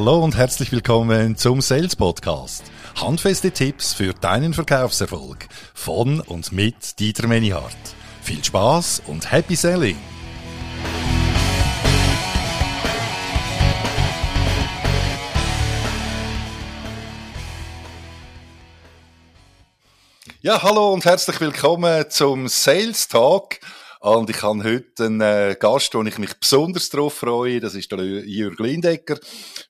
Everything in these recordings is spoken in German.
Hallo und herzlich willkommen zum Sales Podcast. Handfeste Tipps für deinen Verkaufserfolg von und mit Dieter Menihardt. Viel Spaß und Happy Selling! Ja, hallo und herzlich willkommen zum Sales Talk. Und ich habe heute einen äh, Gast, wo ich mich besonders darauf freue. Das ist der Jürg Lindecker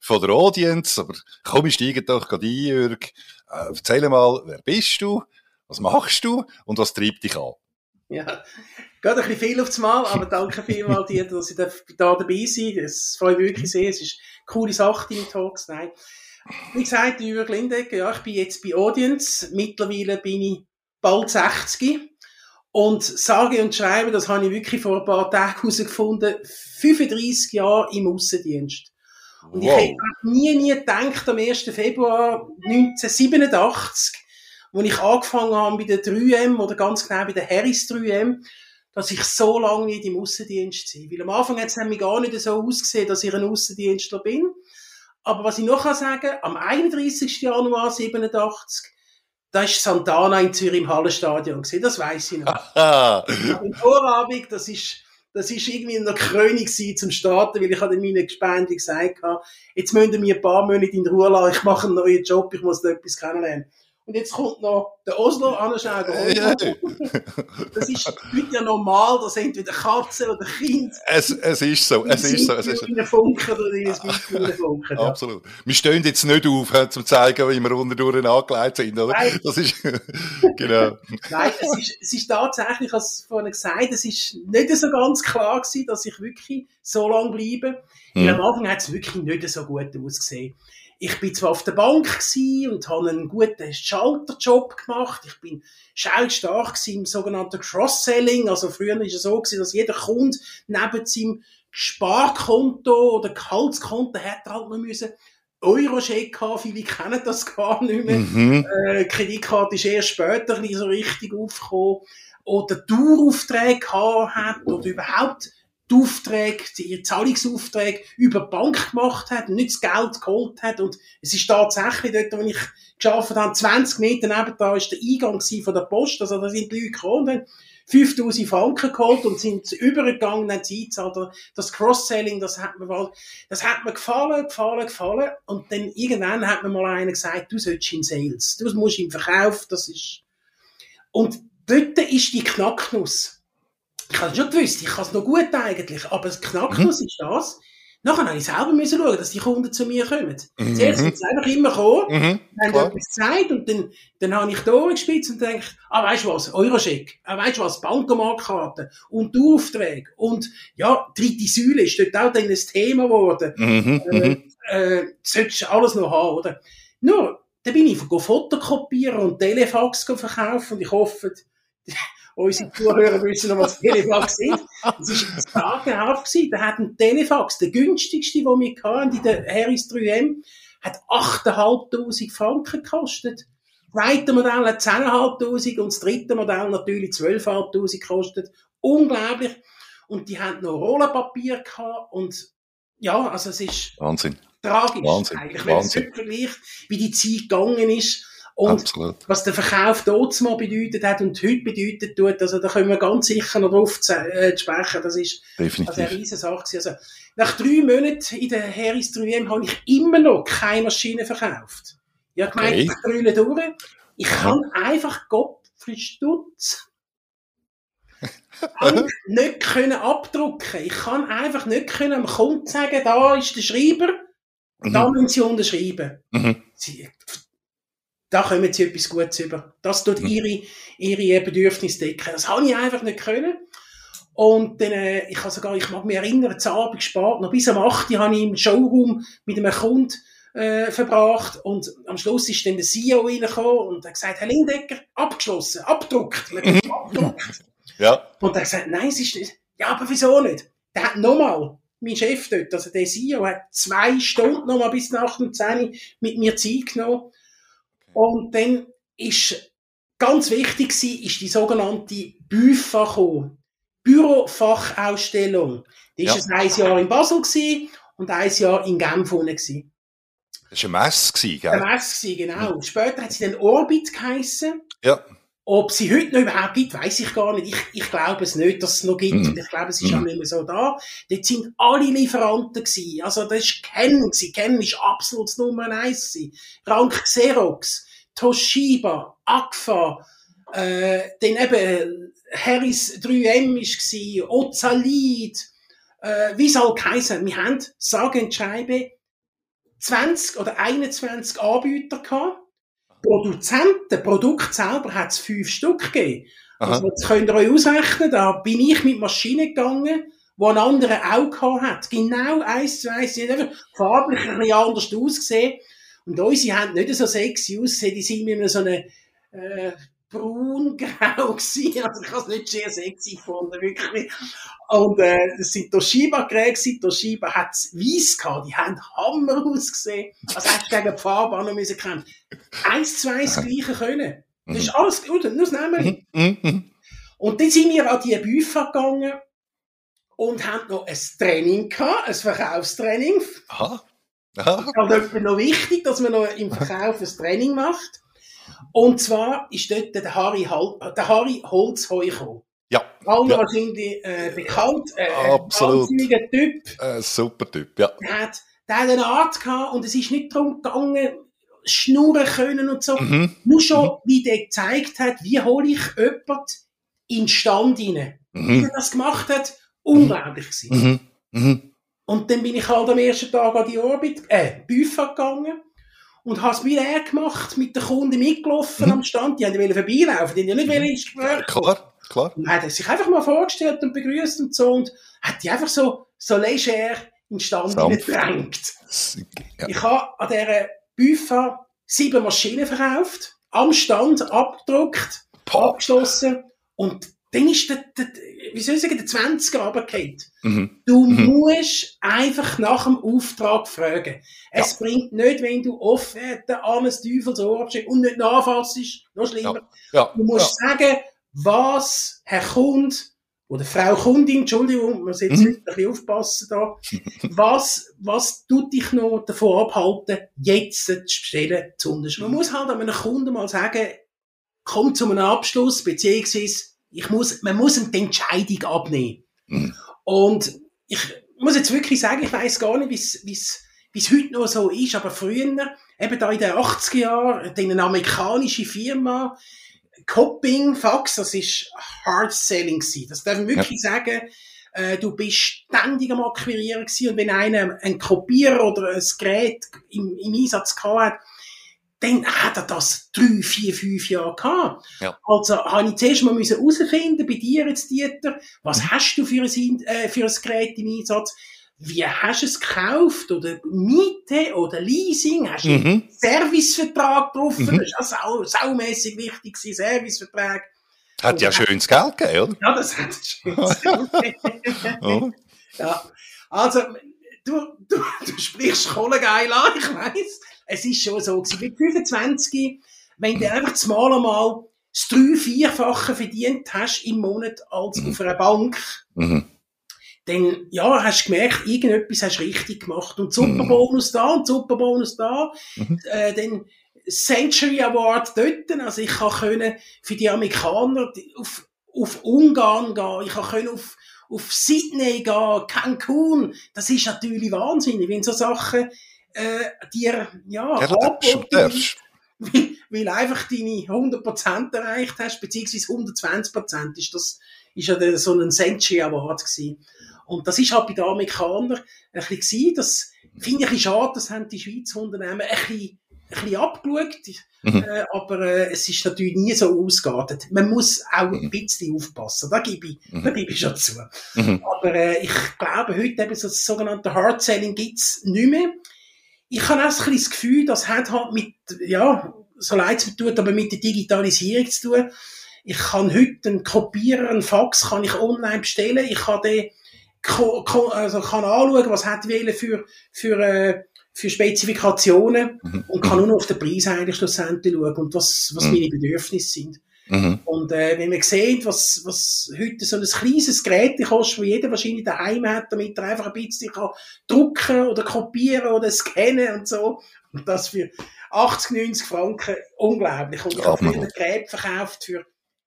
von der Audience. Aber komm, ich steige doch gerade ein, Jürg. Äh, erzähl mal, wer bist du? Was machst du? Und was treibt dich an? Ja, geht ein bisschen viel aufs Mal, aber danke vielmals, Dieter, dass ich da dabei sein Es freut mich wirklich sehr. Es ist eine coole Sache, deine Talks. Nein. Wie gesagt, Jürg Lindecker, ja, ich bin jetzt bei Audience. Mittlerweile bin ich bald 60. Und sage und schreibe, das habe ich wirklich vor ein paar Tagen herausgefunden, 35 Jahre im Aussendienst. Und wow. ich hätte nie, nie gedacht, am 1. Februar 1987, als ich angefangen habe bei der 3M oder ganz genau bei der Harris 3M, dass ich so lange nicht im Aussendienst bin. Weil am Anfang hat es nämlich gar nicht so ausgesehen, dass ich ein Aussendienstler bin. Aber was ich noch sagen kann, am 31. Januar 1987 da ist Santana in Zürich im Hallenstadion gesehen, das weiß ich noch. Im Vorabend, das ist, das ist irgendwie noch Krönung zum Starten, weil ich hatte meinen Gespenden gesagt, jetzt müssen wir ein paar Monate in Ruhe lassen, ich mache einen neuen Job, ich muss da etwas kennenlernen. Und jetzt kommt noch der Oslo anschauen. Ja. Das ist heute ja normal, dass entweder Katze oder Kind. Es, es ist so. Es ist so. Es ist so. Funken oder in Funken. Ja. Absolut. Wir stehen jetzt nicht auf, um zu zeigen, wie wir unterdurch angelegt sind, oder? Nein. Das ist, genau. Nein, es ist, es ist tatsächlich, als vorhin gesagt, es ist nicht so ganz klar gewesen, dass ich wirklich so lange bleibe. Hm. Am Anfang hat es wirklich nicht so gut ausgesehen ich bin zwar auf der Bank und habe einen guten Schalterjob gemacht. Ich bin stark im sogenannten Cross-Selling. Also früher war es so gewesen, dass jeder Kunde neben seinem Sparkonto oder Gehaltskonto hätte halt noch müssen Eurocheck haben, viele kennen das gar nicht mehr. Mhm. Äh, Kreditkarte ist erst später so richtig aufgekommen. Oder Daueraufträge haben hat oder überhaupt die Aufträge, die Zahlungsaufträge über die Bank gemacht hat, nicht das Geld geholt hat. Und es ist tatsächlich dort, wo ich geschafft habe, 20 Meter neben da ist der Eingang von der Post. Also da sind die Leute gekommen und haben 5000 Franken geholt und sind übergegangen, haben sie gezahlt. Das Cross-Selling, das hat mir, das hat mir gefallen, gefallen, gefallen. Und dann irgendwann hat mir mal einer gesagt, du sollst in Sales, du musst im Verkauf, das ist, und dort ist die Knacknuss ich habe schon gewusst, ich kann es noch gut eigentlich, aber das Knacknuss mhm. ist das. Nachher habe ich selber müssen schauen, dass die Kunden zu mir kommen. Mhm. Zuerst sind sie einfach immer gekommen, mhm. haben Klar. etwas gesagt und dann, dann habe ich die Ohren gespitzt und denke, ah, weißt du was, Eurocheck, ah, weißt du was, Bankomatkarte und Aufträge und, ja, dritte Säule ist dort auch dann ein Thema geworden. Mhm. Äh, mhm. äh, solltest du alles noch haben, oder? Nur, dann bin ich fotokopieren und Telefax verkaufen und ich hoffe, unsere Zuhörer wissen noch, was Telefax ist. Es war sagenhaft gewesen. Da hat ein Telefax, der günstigste, den wir hatten, in der Harris 3M, hat 8.500 Franken gekostet. Das zweite Modell hat 10.500 und das dritte Modell natürlich 12.500 gekostet. Unglaublich. Und die haben noch Rollenpapier gehabt und ja, also es ist Wahnsinn. tragisch Wahnsinn. eigentlich, wenn man es vergleicht, wie die Zeit gegangen ist. Und Absolut. was der Verkauf dort mal bedeutet hat und heute bedeutet tut, also da können wir ganz sicher noch drauf zu, äh, sprechen. Das ist Definitiv. also eine riesige Sache. Also, nach drei Monaten in der Harris 3M habe ich immer noch keine Maschine verkauft. Ich habe gemeint, okay. ich brülle durch. Ich kann einfach Gottfried Stutz nicht können abdrucken. Ich kann einfach nicht können am Kunden sagen, da ist der Schreiber, mhm. da müssen Sie unterschreiben. Mhm. Sie, da kommen sie etwas Gutes über. Das tut mhm. ihre, ihre Bedürfnisse decken. Das habe ich einfach nicht können. Und dann, äh, ich habe sogar, ich mag mich erinnern, zu Abend gespart, noch bis am 8. habe ich im Showroom mit einem Kunden äh, verbracht und am Schluss ist dann der CEO reingekommen und hat gesagt, Herr Lindecker, abgeschlossen, abgedruckt. Abgedruckt. Ja. Und er hat gesagt, nein, es ist nicht. Ja, aber wieso nicht? Der hat nochmal, mein Chef dort, also der CEO, hat zwei Stunden nochmal bis nach dem 10 mit mir Zeit genommen und dann ist ganz wichtig gewesen, ist die sogenannte BÜFA gekommen. Bürofachausstellung. Die ist ja. ein Jahr in Basel gewesen und ein Jahr in Genf gewesen. Das war eine Messe, gell? Eine Messe, genau. Später hat sie dann Orbit geheissen. Ja. Ob sie heute noch überhaupt gibt, weiß ich gar nicht. Ich, ich glaube es nicht, dass es noch gibt. Mhm. Ich glaube, es ist mhm. auch nicht mehr so da. Dort sind alle Lieferanten gewesen. Also, das ist Canon gewesen. Canon ist absolut Nummer eins gewesen. Rank Xerox, Toshiba, Agfa, äh, dann eben Harris 3M ist gewesen, Ozalid, äh, wie soll Kaiser. Wir haben, sage und schreibe, 20 oder 21 Anbieter gehabt. Produzenten, Produkt selber hat es fünf Stück gegeben. Aha. Also, jetzt könnt ihr euch ausrechnen, da bin ich mit Maschinen gegangen, wo ein anderer auch gehabt hat. Genau eins zu eins. Die haben farblich ein bisschen anders ausgesehen. Und unsere haben nicht so sexy ausgesehen, die sind mit so einer, äh, braun-grau gewesen. Also ich habe es nicht sehr sexy gefunden, wirklich. Und äh, das sind Toshiba-Geräte Toshiba hat es weiss gehabt. Die haben Hammer ausgesehen. Also hättest du gegen die Farbe noch müssen kämpfen. Eins zu eins gleiche können. Das ist alles gut, nur das Namen. Mhm, mhm. Und dann sind wir an die Büffe gegangen und haben noch ein Training gehabt, ein Verkaufstraining. Aha. Aha. Das ist noch wichtig, dass man noch im Verkauf ein Training macht. Und zwar ist dort der Harry, der Harry Holzheu gekommen. Ja. Alle ja. wahrscheinlich äh, bekannt. Äh, Absolut. Ein Typ. Äh, super Typ, ja. Der hat, der hat eine Art gehabt und es ist nicht darum gegangen, schnurren können und so. Mhm. Nur schon, mhm. wie der gezeigt hat, wie hole ich jemanden in den Stand rein. Mhm. Wie er das gemacht hat, unglaublich gewesen. Mhm. mhm. Und dann bin ich halt am ersten Tag an die Orbit, äh, Büffa gegangen und habe es wie er gemacht, mit den Kunden mitgelaufen mhm. am Stand. Die haben wollen vorbeilaufen, die haben ja nicht mhm. ins Gespräch. Klar, klar. Und hat sich einfach mal vorgestellt und begrüßt und so und hat die einfach so, so leger in Stand gedrängt. Ja. Ich habe an dieser Büffa sieben Maschinen verkauft, am Stand abgedruckt, Boah. abgeschlossen und dann ist der, der, wie soll ich sagen, der 20er runtergefallen. Mhm. Du mhm. musst einfach nach dem Auftrag fragen. Es ja. bringt nicht, wenn du Offerte an ein Teufelsohr und nicht nachfassst, noch schlimmer. Ja. Ja. Du musst sagen, was Herr Kund oder Frau Kundin, Entschuldigung, muss jetzt mhm. ein bisschen aufpassen da, was, was tut dich noch davon abhalten, jetzt zu bestellen, zu unterschreiben? Man muss halt einem Kunden mal sagen, komm zu einem Abschluss, beziehungsweise ich muss, man muss ihm die Entscheidung abnehmen. Mhm. Und ich muss jetzt wirklich sagen, ich weiß gar nicht, wie es wie es heute noch so ist, aber früher, eben da in den 80er Jahren, eine amerikanische Firma, Copping Fax, das ist Hard Selling gewesen. Das darf ich wirklich ja. sagen. Äh, du bist ständig am Akquirieren gewesen und wenn einer ein Kopierer oder ein Gerät im, im Einsatz gehabt hat, dann hat er das drei, vier, fünf Jahre gehabt. Ja. Also habe ich zuerst mal herausfinden bei dir jetzt, Dieter, was mhm. hast du für ein, äh, für ein Gerät im Einsatz? Wie hast du es gekauft? Oder Miete oder Leasing? Hast du mhm. einen Servicevertrag getroffen? Mhm. Das ist auch sau, saumässig wichtig, Servicevertrag. Hat ja schönes Geld gegeben, oder? Ja, das hat schönes Geld gegeben. ja. Also, du, du, du sprichst Kohlegeil an, ich weiss es ist schon so gewesen. Mit 25, wenn du einfach zumal einmal das drei-, vierfache verdient hast im Monat als mhm. auf einer Bank, mhm. dann, ja, hast du gemerkt, irgendetwas hast du richtig gemacht. Und Superbonus mhm. da und Superbonus da, mhm. äh, dann Century Award dort, also ich kann können für die Amerikaner auf, auf Ungarn gehen, ich kann können auf auf Sydney gehen, Cancun, das ist natürlich wahnsinnig, wenn so Sachen äh, dir ja, angeboten weil, weil einfach deine 100% erreicht hast, beziehungsweise 120% ist das ist ja so ein Century Award gewesen. Und das ist halt bei den Amerikanern ein bisschen gewesen, das finde ich ein bisschen schade, das haben die Schweizer Unternehmen ein bisschen, ein bisschen abgeschaut, mhm. äh, aber äh, es ist natürlich nie so ausgeartet. Man muss auch ein mhm. bisschen aufpassen, da gebe ich, mhm. da gebe ich schon zu. Mhm. Aber äh, ich glaube, heute eben so das sogenannte Hard Selling gibt's nicht mehr ich habe auch ein das Gefühl, das hat halt mit, ja, so leid es mir tut, aber mit der Digitalisierung zu tun. Ich kann heute einen Kopierer, einen Fax kann ich online bestellen. Ich kann den, also kann anschauen, was hat wählen für, für, äh, für Spezifikationen mhm. und kann nur noch auf den Preis eigentlich schlussendlich schauen und was, was mhm. meine Bedürfnisse sind. Mhm. Und äh, wenn man sieht, was, was heute so ein kleines Gerät kostet, wo jeder wahrscheinlich daheim hat, damit er einfach ein bisschen kann drucken oder kopieren oder scannen und so, und das für 80, 90 Franken, unglaublich. Und ich habe früher ein Gerät verkauft für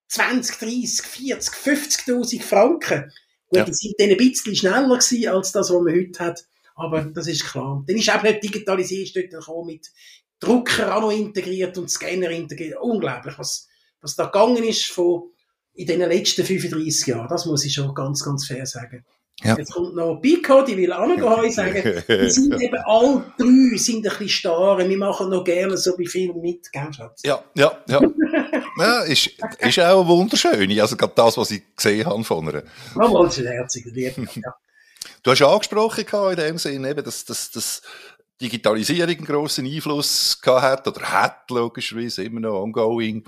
20, 30, 40, 50.000 Franken. Gut, ja. die sind dann ein bisschen schneller gewesen, als das, was man heute hat. Aber das ist klar. Dann ist auch nicht digitalisiert dort mit Drucker auch noch integriert und Scanner integriert. Unglaublich, was, was da gegangen ist von in den letzten 35 Jahren. Das muss ich schon ganz, ganz fair sagen. Ja. Jetzt kommt noch Pico, die will auch noch sagen, die sind eben alle drei sind ein bisschen starr. Wir machen noch gerne so bei Filmen mit, gell, Schatz? Ja, ja, ja. ja ist, ist auch wunderschön. Also gerade das, was ich gesehen habe von ihr. Oh, ist herzig, lieb. Ja. Du hast angesprochen in dem Sinne, eben, dass, dass, dass Digitalisierung einen grossen Einfluss gehabt hat oder hat, logischerweise, immer noch ongoing.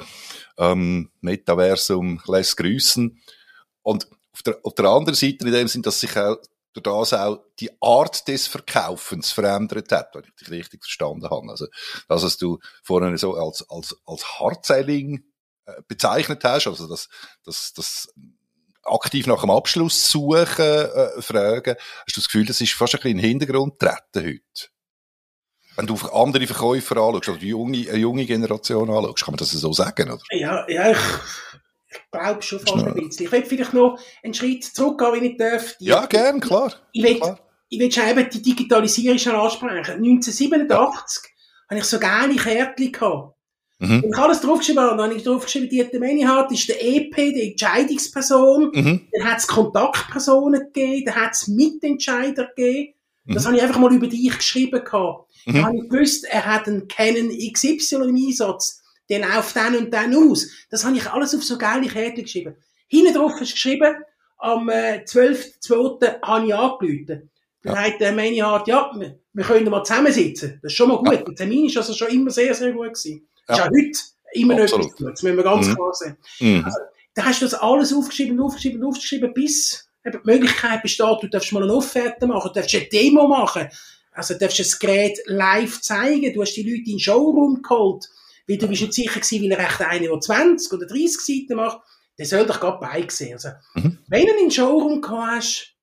Ähm, Metaversum lässt grüßen. Und auf der, auf der anderen Seite in dem Sinn, dass sich auch durch das auch die Art des Verkaufens verändert hat, wenn ich dich richtig verstanden habe. Also, das, was du vorhin so als, als, als Hardselling äh, bezeichnet hast, also das, das, das aktiv nach dem Abschluss suchen, äh, fragen, hast du das Gefühl, das ist fast ein bisschen in den Hintergrund treten heute? Wenn du andere Verkäufer anschaust, oder die junge, eine junge Generation anschaust, kann man das so sagen, oder? Ja, ja, ich, ich glaube schon fast ein bisschen. Ich will vielleicht noch einen Schritt zurückgehen, wenn ich darf. Die, ja, gern, klar. Ich will, klar. ich will schon eben die Digitalisierung schon ansprechen. 1987 ja. habe ich so geile Kärtchen gehabt. Mhm. Und ich alles draufgeschrieben habe, dann habe ich draufgeschrieben, die Menihardt ist der EP, die Entscheidungsperson. Mhm. Dann hat es Kontaktpersonen gegeben, dann hat es Mitentscheider gegeben. Das mhm. habe ich einfach mal über dich geschrieben gehabt. Mhm. Dann habe ich gewusst, er hat einen Canon XY im Einsatz. Der läuft dann und dann aus. Das habe ich alles auf so geile Kärtchen geschrieben. Hinten drauf ist geschrieben, am äh, 12.2. habe ich angerufen. Dann ja. hat der Menihardt, ja, wir, wir können mal zusammensitzen. Das ist schon mal gut. Ja. Der Termin ist also schon immer sehr, sehr gut gewesen. Ja. Ist auch heute immer noch etwas gut. Das müssen wir ganz mhm. klar sehen. Mhm. Also, da hast du das alles aufgeschrieben, aufgeschrieben, aufgeschrieben, bis eben die Möglichkeit besteht, du darfst mal eine Offerte machen, du darfst eine Demo machen, also du darfst das Gerät live zeigen, du hast die Leute in den Showroom geholt, weil du bist nicht sicher gewesen, weil er recht eine, der 20 oder 30 Seiten macht, der soll doch gerade beigesehen. Also, mhm. wenn du in den Showroom gehabt hast,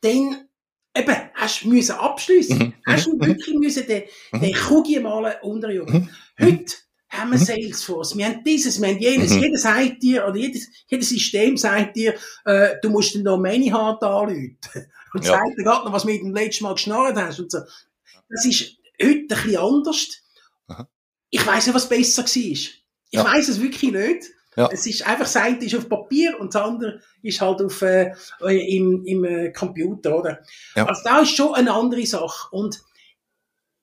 dann eben, hast du müssen abschliessen. Mhm. Hast du mhm. wirklich müssen den, mhm. den Kugel malen unterjubeln. Mhm. Heute haben wir mhm. Salesforce, wir haben dieses, wir haben jenes, mhm. jeder sagt dir, oder jedes, jedes System sagt dir, äh, du musst den Domain hart anrufen. Und ja. sagt dir gerade noch, was du mit dem letzten Mal geschnarrt hast und so. Das ist heute ein bisschen anders. Aha. Ich weiss nicht, was besser war. Ich ja. weiss es wirklich nicht. Ja. Es ist einfach, das eine ist auf Papier und das andere ist halt auf, äh, im, im äh, Computer, oder? Ja. Also da ist schon eine andere Sache. Und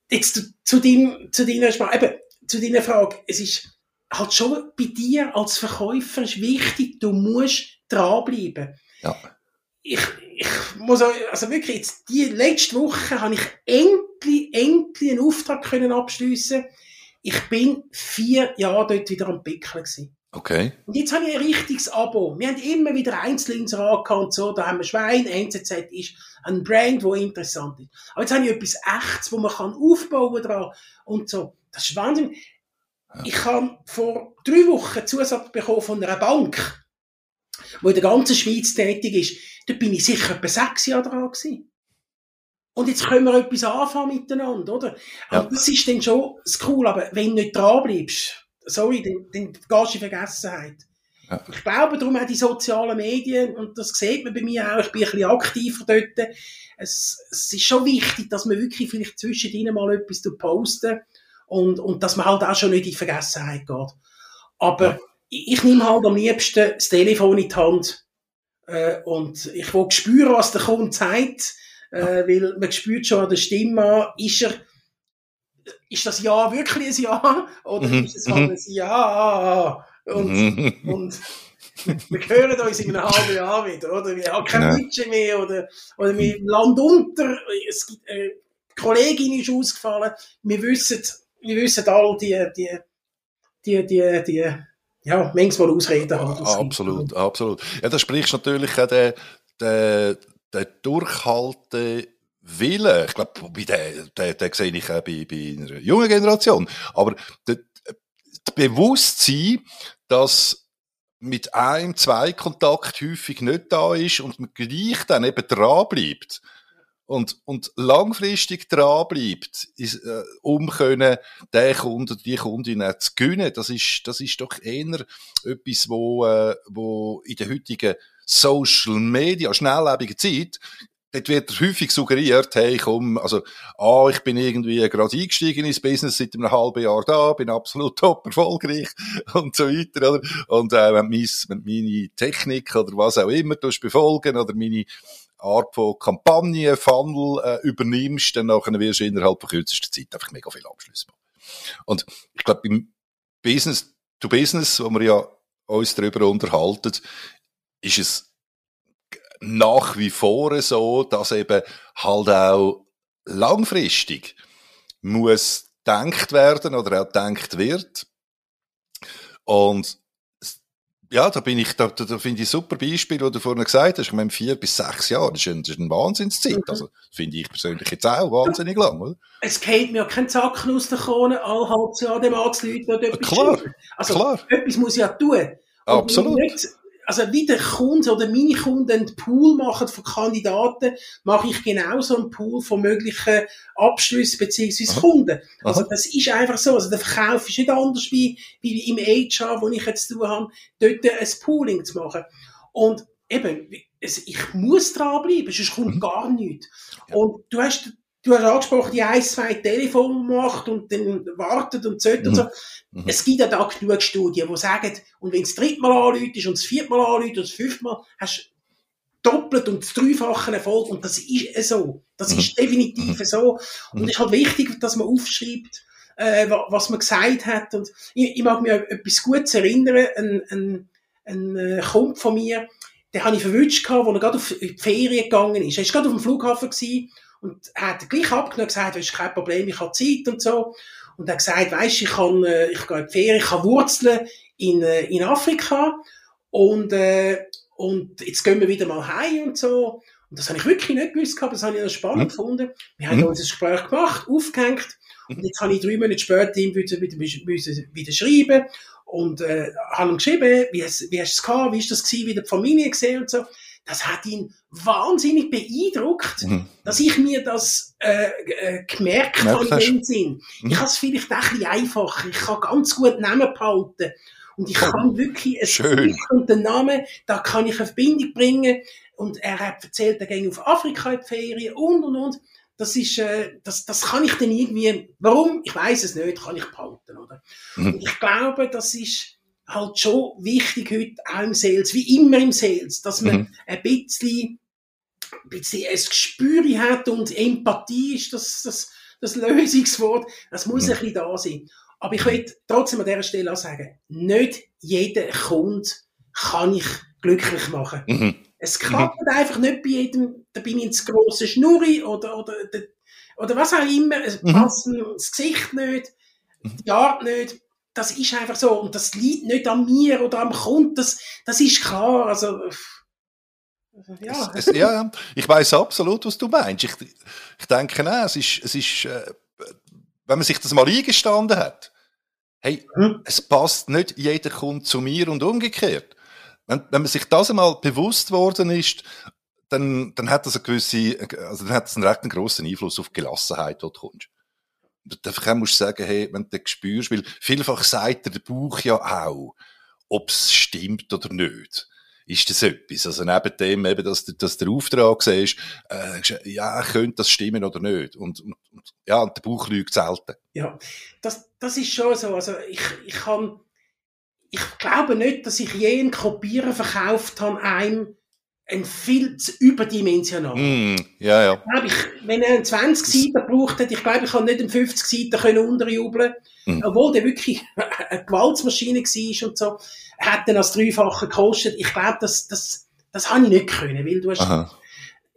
jetzt zu, zu, dein, zu deiner Sprache, eben, zu deiner Frage, es ist halt schon bei dir als Verkäufer ist wichtig, du musst dranbleiben. Ja. Ich, ich muss auch, also wirklich jetzt, die letzte Woche habe ich endlich, endlich einen Auftrag können abschliessen. Ich bin vier Jahre dort wieder am Pickeln gewesen. Okay. Und jetzt habe ich ein richtiges Abo. Wir haben immer wieder Einzelinserat und so. Da haben wir Schwein. NZZ ist ein Brand, wo interessant ist. Aber jetzt habe ich etwas Echtes, wo man kann aufbauen dran und so. Das ist Wahnsinn. Ja. Ich habe vor drei Wochen Zusatz bekommen von einer Bank, wo in der ganzen Schweiz tätig ist. Da bin ich sicher etwa sechs Jahre dran gewesen. Und jetzt können wir etwas anfangen miteinander, oder? Ja. Und das ist dann schon das Cool. Aber wenn du nicht dran bleibst, sorry, dann, dann gehst du in Vergessenheit. Ja. Ich glaube darum auch die sozialen Medien, und das sieht man bei mir auch, ich bin ein bisschen aktiver dort. Es, es ist schon wichtig, dass man wirklich vielleicht zwischendrin mal etwas posten und, und dass man halt auch schon nicht in Vergessenheit geht. Aber ja. ich, ich nehme halt am liebsten das Telefon in die Hand äh, und ich will spüren, was der Kunde sagt, äh, weil man spürt schon an der Stimme ist er ist das Ja wirklich ein Ja oder mhm. ist es halt mhm. ein Ja? Und, mhm. und wir hören uns in einem halben Jahr wieder, oder? Wir haben kein Budget mehr, oder, oder wir Land unter, es gibt, äh, Kollegin ist ausgefallen, wir wissen, wir wissen all die, die, die, die, die, ja, manchmal Ausreden haben. Absolut, absolut. Ja, da sprichst natürlich auch den, den, den Durchhalten Willen, ich glaube, den, den, den sehe ich auch bei, bei einer jungen Generation, aber das Bewusstsein, dass mit einem, zwei Kontakt häufig nicht da ist und man gleich dann eben dran bleibt und, und langfristig dranbleibt, ist, äh, um können, den Kunden, die Kundin auch zu gewinnen, das ist, das ist doch eher etwas, wo, äh, wo in der heutigen Social Media, schnelllebigen Zeit, dort wird häufig suggeriert, hey, komm, also, ah, ich bin irgendwie gerade eingestiegen ins Business seit einem halben Jahr da, bin absolut top erfolgreich und so weiter, oder? Und, äh, wenn, mein, wenn meine Technik oder was auch immer du befolgen oder meine Art von Kampagne, Funnel äh, übernimmst, dann nachher wirst du innerhalb von kürzester Zeit einfach mega viel Abschlüsse machen. Und ich glaube, beim Business to Business, wo wir ja uns darüber unterhalten, ist es nach wie vor so, dass eben halt auch langfristig muss denkt werden oder auch denkt wird. Und ja, da bin ich, da, da, finde ich ein super Beispiel, was du vorhin gesagt hast. Ich meine, vier bis sechs Jahre, das ist, ein, das ist eine Wahnsinnszeit. Mhm. Also, finde ich persönlich jetzt auch wahnsinnig lang, oder? Es geht mir kein Zacken aus der Krone, all halbes Jahr dem anzuleuten oder etwas Klar, also, klar. etwas muss ich ja tun. Und Absolut. Nicht, also wie der Kunde oder meine Kunden einen Pool machen von Kandidaten, mache ich genauso einen Pool von möglichen Abschlüssen beziehungsweise Kunden. Also das ist einfach so. Also der Verkauf ist nicht anders wie, wie im HR, wo ich jetzt zu tun habe, dort ein Pooling zu machen. Und eben, ich muss dranbleiben, sonst kommt mhm. gar nichts. Ja. Und du hast Du hast angesprochen, die ein, zwei Telefone macht und dann wartet und so. Mhm. und so. Mhm. Es gibt ja da genug Studien, die sagen, und wenn es das dritte Mal anläutet und das vierte Mal anläutet und das fünfte Mal, hast du doppelt und das dreifache Erfolg. Und das ist so. Das mhm. ist definitiv mhm. so. Und es ist halt wichtig, dass man aufschreibt, äh, was man gesagt hat. Und ich, ich mag mich an etwas Gutes erinnern. Ein, ein, ein äh, Kumpel von mir, den habe ich verwünscht, als er gerade auf die Ferien gegangen ist. Er war gerade auf dem Flughafen gewesen, und er hat gleich abgenommen und gesagt, das ist kein Problem, ich habe Zeit und so. Und er hat gesagt, weisst, ich kann, äh, ich gehe in die Ferien, ich habe Wurzeln in, äh, in Afrika. Und, äh, und jetzt gehen wir wieder mal heim und so. Und das habe ich wirklich nicht gewusst gehabt, das habe ich noch spannend mhm. gefunden. Wir haben mhm. uns ein Gespräch gemacht, aufgehängt. Und jetzt habe ich drei Monate später ihm wieder, wieder, wieder, wieder schreiben und äh, habe ihm geschrieben, wie, es, wie hast du es gehabt, wie ist das gewesen, wie die Familie gesehen und so das hat ihn wahnsinnig beeindruckt, mhm. dass ich mir das äh, äh, gemerkt habe in dem Sinn. Mhm. Ich habe es vielleicht auch ein bisschen einfacher. Ich kann ganz gut Namen behalten. Und ich kann wirklich ein Schön. und den Namen, da kann ich eine Verbindung bringen. Und er hat erzählt, er ging auf Afrika in die Ferien und und und. Das ist, äh, das, das kann ich dann irgendwie, warum? Ich weiß es nicht, kann ich behalten, oder? Mhm. Und ich glaube, das ist, halt schon wichtig heute auch im Sales, wie immer im Sales, dass man mhm. ein bisschen, ein bisschen ein Gespür hat und Empathie ist das, das, das Lösungswort. Das muss mhm. ein bisschen da sein. Aber ich will trotzdem an dieser Stelle auch sagen, nicht jeder Kunde kann ich glücklich machen. Mhm. Es klappt mhm. einfach nicht bei jedem, da bin ich ins grosse Schnurri oder, oder, oder was auch immer, es mhm. passt das Gesicht nicht, mhm. die Art nicht das ist einfach so. Und das liegt nicht an mir oder am Kunden. Das, das ist klar. Also, ja. Es, es, ja, ich weiß absolut, was du meinst. Ich, ich denke, nein, es ist, es ist, äh, wenn man sich das mal eingestanden hat, hey, mhm. es passt nicht jeder Kunde zu mir und umgekehrt. Wenn, wenn man sich das einmal bewusst worden ist, dann, dann hat das eine gewisse, also dann hat das einen recht grossen Einfluss auf die Gelassenheit, die du kommst einfach musst du sagen, hey, wenn du das spürst, weil vielfach sagt der Bauch ja auch, ob es stimmt oder nicht. Ist das etwas? Also neben dem eben, dass, dass der Auftrag siehst, äh, ja, könnte das stimmen oder nicht? Und, und, und ja, und der Bauch lügt selten. Ja, das, das ist schon so. Also ich, ich kann, ich glaube nicht, dass ich je einen Kopierer verkauft habe, einem, ein viel zu überdimensional. Mm, ja, ja. Ich, wenn er einen 20 Seiten braucht hat, ich glaube, ich kann nicht einen 50 Seiten können unterjubeln mm. obwohl der wirklich eine Gewaltsmaschine war und so. Er hat dann als Dreifache gekostet. Ich glaube, das, das, das habe ich nicht können, weil du hast, Aha.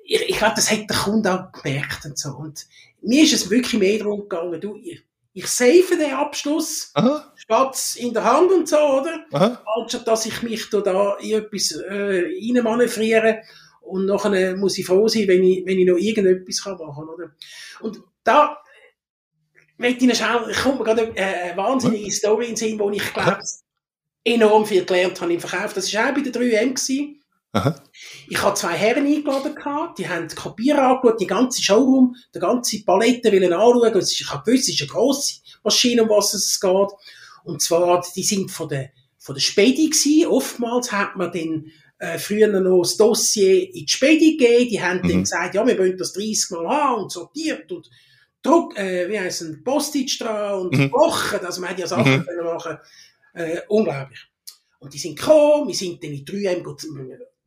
ich, ich glaube, das hat der Kunde auch gemerkt und so. Und mir ist es wirklich mehr darum gegangen, du, ich, ich save den Abschluss, Aha. Spatz in der Hand und so, oder? Aha. Anstatt dass ich mich da in etwas äh, reinmanövriere und nachher muss ich froh sein, wenn ich, wenn ich noch irgendetwas machen kann, oder? Und da möchte ich schauen, ich komme mir gerade eine, eine wahnsinnige Story in den Sinn, wo ich glaube, enorm viel gelernt habe im Verkauf. Das war auch bei der 3M. Gewesen. Aha. Ich hatte zwei Herren eingeladen, gehabt, die haben die Kopierer angeschaut, die ganze Showroom, die ganze Palette wollen anschauen. Ich habe gewusst, es ist eine grosse Maschine, um was es geht. Und zwar, die sind von der, von der Spedi gewesen. Oftmals hat man den äh, früher noch das Dossier in die Spedi gegeben. Die haben mhm. dann gesagt, ja, wir wollen das 30 Mal haben und sortiert und Druck, äh, wie heisst es, Postage dran und mhm. Wochen. Also man hat ja Sachen mhm. können machen. Äh, unglaublich. Und die sind gekommen, wir sind dann in 3M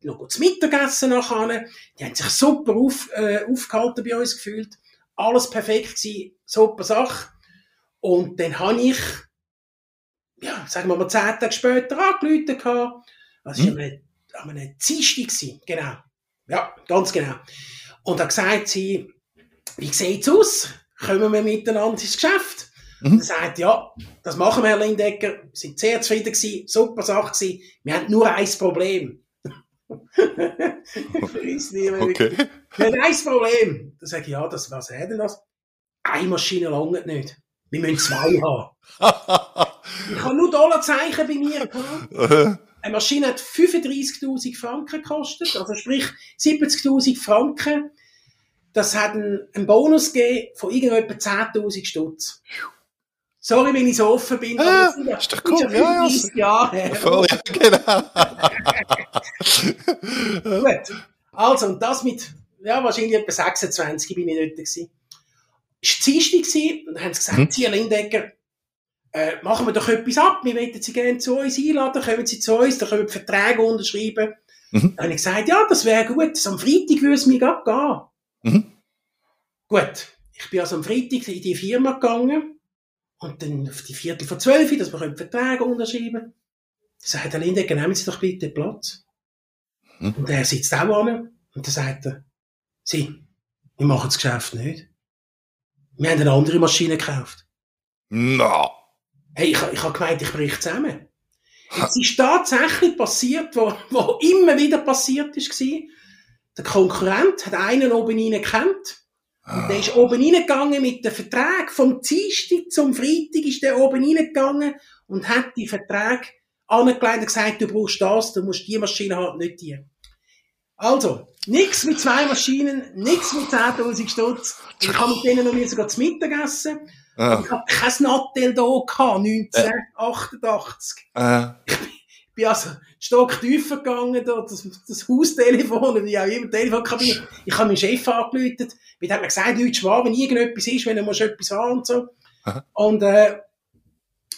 noch zu Mittagessen nachher. Die haben sich super auf, äh, aufgehalten bei uns gefühlt. Alles perfekt gewesen, super Sache. Und dann habe ich, ja, sagen wir mal, zehn Tage später angerufen gehabt. Das war mhm. an einem Dienstag genau. Ja, ganz genau. Und dann gesagt sie, wie sieht's aus? Kommen wir miteinander ins Geschäft? Mhm. Und er sagt, ja, das machen wir, Herr Lindecker. Wir sind sehr zufrieden gewesen, super Sache gewesen. Wir haben nur ein Problem. Okay. Wir haben ein Problem. Da sage ich, ja, das, was hat denn das? Eine Maschine langt nicht. Wir müssen zwei haben. ich habe nur Dollarzeichen bei mir gehabt. Eine Maschine hat 35.000 Franken gekostet, also sprich 70.000 Franken. Das hat einen, einen Bonus gegeben von irgendetwa 10.000 Stutz. Sorry, wenn ich so offen bin. Ah, aber ist doch cool. Ja, ja. Jahre. Voll, ja, genau. Gut. Also, und das mit, ja, wahrscheinlich etwa 26 bin ich dort gewesen. Es war Dienstag und dann haben sie gesagt, hm. Sie, Lindecker, äh, machen wir doch etwas ab, wir wollen Sie gerne zu uns einladen, kommen Sie zu uns, dann können wir Verträge unterschreiben. Mhm. Dann habe ich gesagt, ja, das wäre gut, am Freitag würde es mir gehen. Mhm. Gut, ich bin also am Freitag in die Firma gegangen, und dann auf die Viertel vor zwölf, dass wir Verträge unterschreiben können. Sagt der Lindecker, nehmen Sie doch bitte Platz. Hm. Und er sitzt auch an und dann sagt er, Sie, wir machen das Geschäft nicht. Wir haben eine andere Maschine gekauft. No. Hey, ich, ich habe gemeint, ich brich zusammen. Es ist tatsächlich passiert, was immer wieder passiert ist, war. Der Konkurrent hat einen oben rein gekannt und der ist oben reingegangen mit den Verträgen. Vom Dienstag zum Freitag ist der oben reingegangen und hat die Verträge angelegt und gesagt, du brauchst das, du musst die Maschine haben, nicht die. Also, nichts mit zwei Maschinen, nichts mit 10.000 Stutz. Ich habe mit denen noch nie sogar zu Mittag essen. Ah. Ich habe kein Nattel da gehabt, 1988. Ah. Ich bin also Stock tiefer gegangen, da, das, das Haustelefon, wie auch immer, Telefonkabine. Ich habe meinen Chef angerufen, weil hat mir gesagt, Leute schwamm, wenn irgendetwas ist, wenn du musst etwas haben und so. Aha. Und, äh,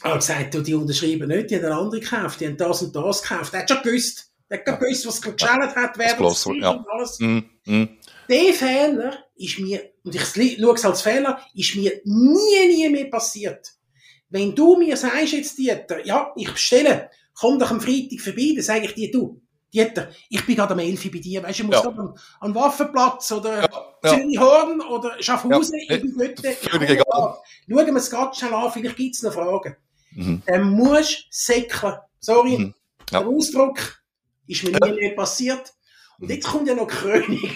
er hat gesagt, du, die unterschreiben nicht, die haben eine andere gekauft, die haben das und das gekauft. Er hat schon gewusst, er hat schon gewusst, was geschält hat, wer das, das ja. und alles. Mm, mm. Der Fehler ist mir, und ich schaue es als Fehler, ist mir nie, nie mehr passiert. Wenn du mir sagst jetzt, Dieter, ja, ich bestelle, komm doch am Freitag vorbei, dann sage ich dir, du, Dieter, ich bin gerade am 11 bei dir, weißt du, ich muss ja. an, an Waffenplatz oder ja, ja. Zürichhorn oder Schaffhausen, ja. ich bin dort. Schauen wir es ganz schnell an, vielleicht gibt es noch Fragen. Mhm. Dann musst säckeln. Sorry, mhm. ja. der Ausdruck ist mir nie mehr passiert. Und jetzt kommt ja noch Krönung.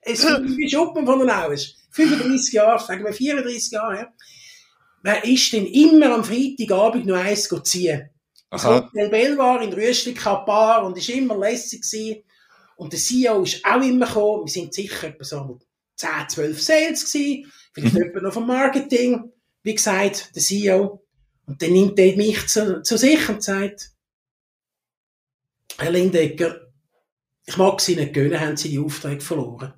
es wie Schuppen von den Augen. 35 Jahre, sagen wir 34 Jahre her. Wer ist denn immer am Freitagabend noch eins ziehen? Das Hotel Belvar in Rüschlik Bar und ist immer lässig gewesen. Und der CEO ist auch immer gekommen. Wir sind sicher etwa so 10, 12 Sales gewesen. Vielleicht mhm. jemand noch vom Marketing. Wie gesagt, der CEO. Und dann nimmt er mich zu, zu sich und sagt, Herr Lindecker, ich mag Sie nicht gönnen, haben Sie die Aufträge verloren.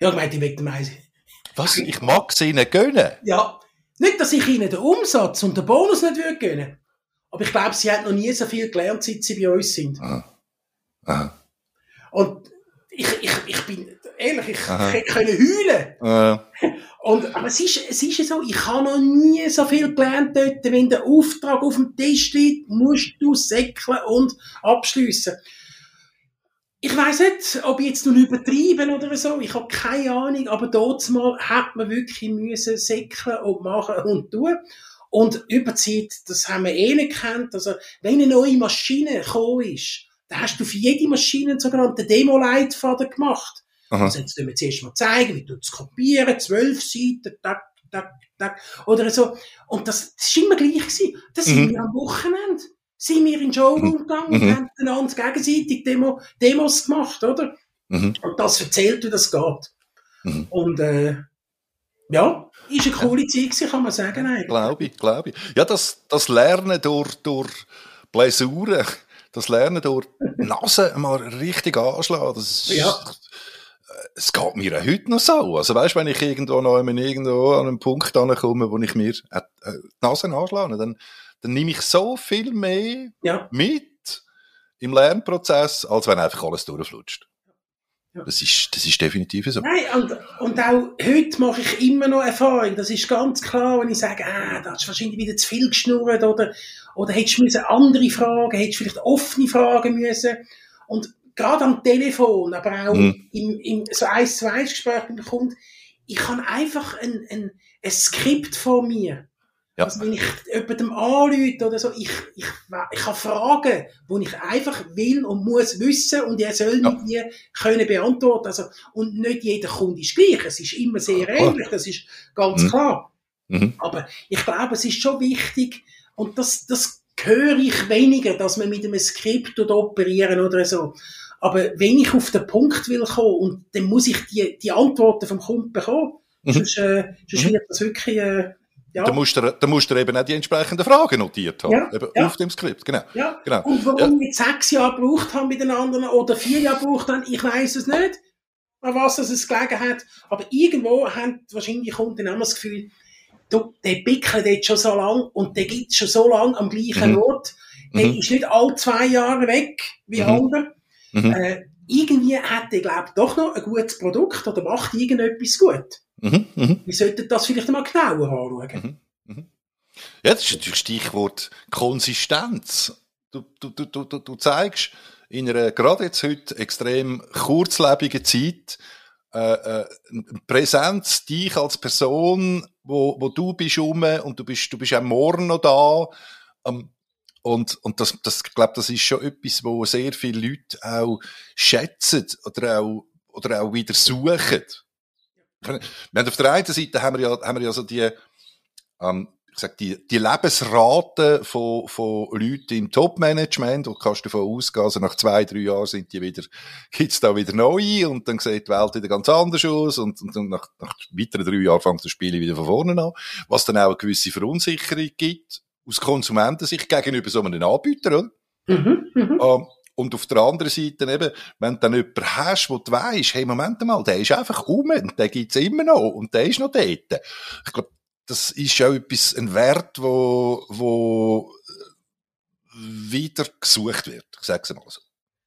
Ja, ich meinte, ich will dem Was? Ich mag Sie nicht gönnen? Ja. Nicht, dass ich Ihnen den Umsatz und den Bonus nicht gönnen würde aber ich glaube, sie hat noch nie so viel gelernt, seit sie bei uns sind. Ah. Aha. Und ich, ich, ich bin, ehrlich, ich hätte können heulen. Aha. Und, aber es ist, es ist so, ich habe noch nie so viel gelernt dort. Wenn der Auftrag auf dem Tisch liegt, musst du säckeln und abschliessen. Ich weiß nicht, ob ich jetzt nun übertrieben oder so, ich habe keine Ahnung, aber dort mal hat man wirklich müssen säckeln und machen und tun. Und Überzeit, das haben wir eh nicht gekannt. Also, wenn eine neue Maschine gekommen ist, dann hast du für jede Maschine einen sogenannten Demo-Leitfaden gemacht. Aha. Also jetzt wir zuerst mal zeigen, wie du es kopieren, zwölf Seiten, tak, tak, tak. Oder so. Und das, das ist immer gleich gewesen. Das sind Mhm. wir am Wochenende. Sind wir in den Showroom gegangen und Mhm. haben einander gegenseitig Demo, Demos gemacht, oder? Mhm. Und das erzählt, wie das geht. Mhm. Und, äh, ja, ist eine coole Zeit kann man sagen, eigentlich. Glaube ich, glaube ich. Ja, das, das Lernen durch, durch Blessuren, das Lernen durch Nase mal richtig anschlagen, das ist, Ja. Es geht mir auch heute noch so. Also weißt, wenn ich irgendwo noch ich irgendwo an einen Punkt ankomme, wo ich mir äh, äh, die Nase anschlage, dann, dann nehme ich so viel mehr Ja. mit im Lernprozess, als wenn einfach alles durchflutscht. Ja. Das ist, das ist definitiv so. Nein, und, und auch heute mache ich immer noch Erfahrung. Das ist ganz klar, wenn ich sage, ah, da hast du wahrscheinlich wieder zu viel geschnurrt oder, oder hättest du müssen andere Fragen, hättest du vielleicht offene Fragen müssen. Und gerade am Telefon, aber auch Mhm. im, im so eins zu eins Gespräch mit dem Kunden, ich habe einfach ein, ein, ein Skript vor mir. Ja. Also wenn ich jemandem anrufe oder so, ich, ich, ich habe Fragen, die ich einfach will und muss wissen und er soll Ja. mit mir können beantworten. Also, und nicht jeder Kunde ist gleich. Es ist immer sehr Ja, ähnlich, das ist ganz Mhm. klar. Mhm. Aber ich glaube, es ist schon wichtig, und das, das höre ich weniger, dass man mit einem Skript operieren oder so. Aber wenn ich auf den Punkt will kommen, und dann muss ich die, die Antworten vom Kunden bekommen. Mhm. Sonst, äh, sonst Mhm. wird das wirklich, äh, ja. Da musst du, da musst du eben auch die entsprechenden Fragen notiert haben. Ja, Eben ja. auf dem Skript, genau. Ja. genau. Und warum wir sechs Jahre gebraucht haben miteinander oder vier Jahre gebraucht haben, ich weiß es nicht, an was es gelegen hat. Aber irgendwo haben wahrscheinlich die Kunden immer das Gefühl, du, der bickelt jetzt schon so lang und der gibt schon so lang am gleichen Mhm. Ort. Der Mhm. ist nicht alle zwei Jahre weg, wie Mhm. andere. Mhm. Äh, irgendwie hat der, glaube ich, doch noch ein gutes Produkt oder macht irgendetwas gut. Mhm. Mhm. Wir sollten das vielleicht mal genauer anschauen. Ja, das ist natürlich Stichwort Konsistenz. Du, du, du, du, du, zeigst in einer gerade jetzt heute extrem kurzlebigen Zeit äh, äh, eine Präsenz, dich als Person, wo, wo du bist um und du bist, du bist auch morgen noch da. Ähm, und, und das, das, glaube, das ist schon etwas, wo sehr viele Leute auch schätzen oder auch, oder auch wieder suchen. Wir haben auf der einen Seite haben wir ja, haben wir ja so die, ähm, ich sag, die, die Lebensrate von, von Leuten im Top-Management, und kannst davon ausgehen, also nach zwei, drei Jahren sind die wieder, gibt's da wieder neue, und dann sieht die Welt wieder ganz anders aus, und, und dann nach, nach weiteren drei Jahren fängt das Spiel wieder von vorne an, was dann auch eine gewisse Verunsicherung gibt, aus Konsumentensicht gegenüber so einem Anbieter, oder? Mhm. Mhm. Ähm, und auf der anderen Seite eben, wenn du dann jemanden hast, wo du weisst, hey, Moment mal, der ist einfach um und den gibt's immer noch und der ist noch dort. Ich glaube, das ist auch etwas, ein Wert, wo, wo wieder gesucht wird. Ich sag's mal so.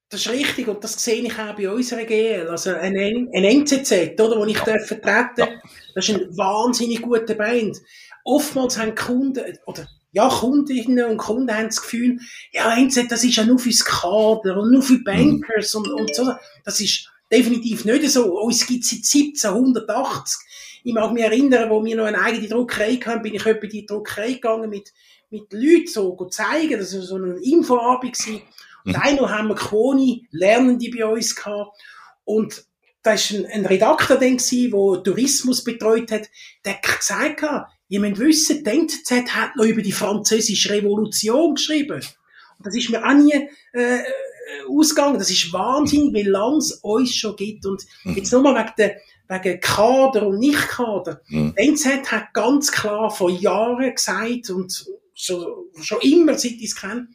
Das ist richtig und das sehe ich auch bei unserer GL. Also ein, N- ein NZZ, oder, wo ich darf vertreten das ist ein wahnsinnig guter Band. Oftmals haben Kunden, oder ja, Kundinnen und Kunden haben das Gefühl, ja, NZ, das ist ja nur fürs Kader und nur für Bankers und, und so. Das ist definitiv nicht so. Uns gibt es seit 1780. Ich mag mich erinnern, wo wir noch eine eigene Druckerei hatten, bin ich etwa in die Druckerei gegangen mit, mit Leuten so zeigen, das war so eine Infoabend. Und Mhm. einmal haben wir Quoni Lernende bei uns gehabt. Und da war ein, ein Redakteur der Tourismus betreut hat, der hat gesagt, hat, ihr müsst wissen, die NZZ hat noch über die französische Revolution geschrieben. Und das ist mir auch nie äh, ausgegangen. Das ist Wahnsinn, wie lange es uns schon gibt. Und jetzt nur mal wegen der wegen Kader und Nicht-Kader. Mhm. Die NZ hat ganz klar vor Jahren gesagt und schon, schon immer, seit ich es kenne,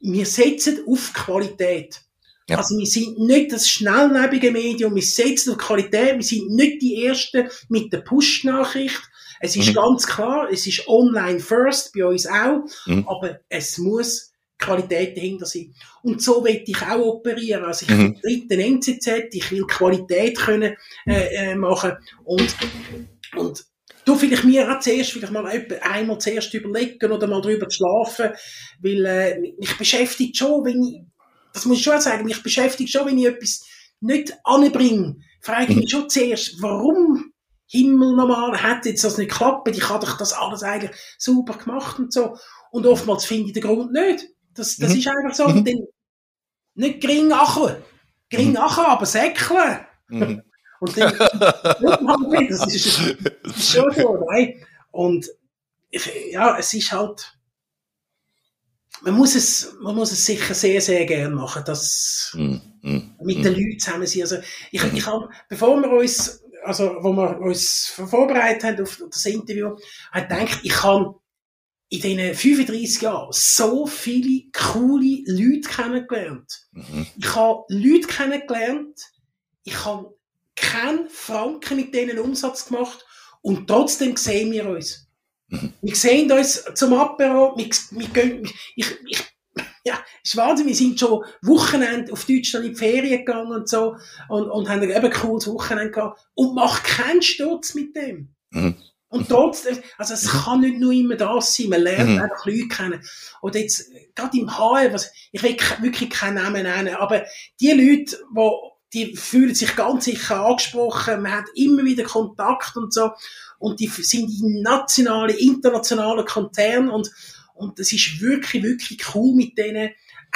wir setzen auf Qualität. Ja. Also wir sind nicht das schnelllebige Medium, wir setzen auf Qualität, wir sind nicht die Ersten mit der Push-Nachricht. Es ist Mhm. ganz klar, es ist online first, bei uns auch, Mhm. aber es muss Qualität dahinter sein. Und so will ich auch operieren. Also ich Mhm. vertrete den NZZ, ich will Qualität können äh, äh, machen und, und du vielleicht mir auch zuerst vielleicht mal einmal zuerst überlegen oder mal drüber schlafen, weil äh, mich beschäftigt schon, wenn ich, das muss ich schon sagen, mich beschäftigt schon, wenn ich etwas nicht anbringe, frage ich mich schon zuerst, warum Himmel normal hat jetzt das nicht geklappt, ich habe doch das alles eigentlich super gemacht und so. Und oftmals finde ich den Grund nicht. Das, das Mhm. ist einfach so. Mhm. Und dann nicht gering achen. Gering Mhm. achen, aber säckeln. Mhm. Und dann, das ist, das ist schon so, nein. Und, ich, ja, es ist halt, man muss es, man muss es sicher sehr, sehr gern machen, dass mm, mm, mit mm. den Leuten zusammen sein. Also, ich, mhm. ich habe, bevor wir uns, also, wo wir uns vorbereitet haben auf das Interview, ich gedacht, ich kann in diesen 35 Jahren so viele coole Leute kennengelernt. Mhm. Ich habe Leute kennengelernt, ich habe keinen Franken mit denen Umsatz gemacht und trotzdem sehen wir uns. Mhm. Wir sehen uns zum Apero, wir, wir gehen, ich, ich, ja, ist Wahnsinn, wir sind schon Wochenende auf Deutschland in die Ferien gegangen und so und, und haben eben ein cooles Wochenende gehabt und macht keinen Sturz mit dem. Mhm. Und trotzdem, also es mhm. kann nicht nur immer das sein, man lernt mhm. einfach Leute kennen. Oder jetzt, gerade im HR, was, ich will wirklich keinen Namen nennen, aber die Leute, die die fühlen sich ganz sicher angesprochen, man hat immer wieder Kontakt und so, und die sind in nationalen, internationalen Konzernen und, und es ist wirklich, wirklich cool mit denen,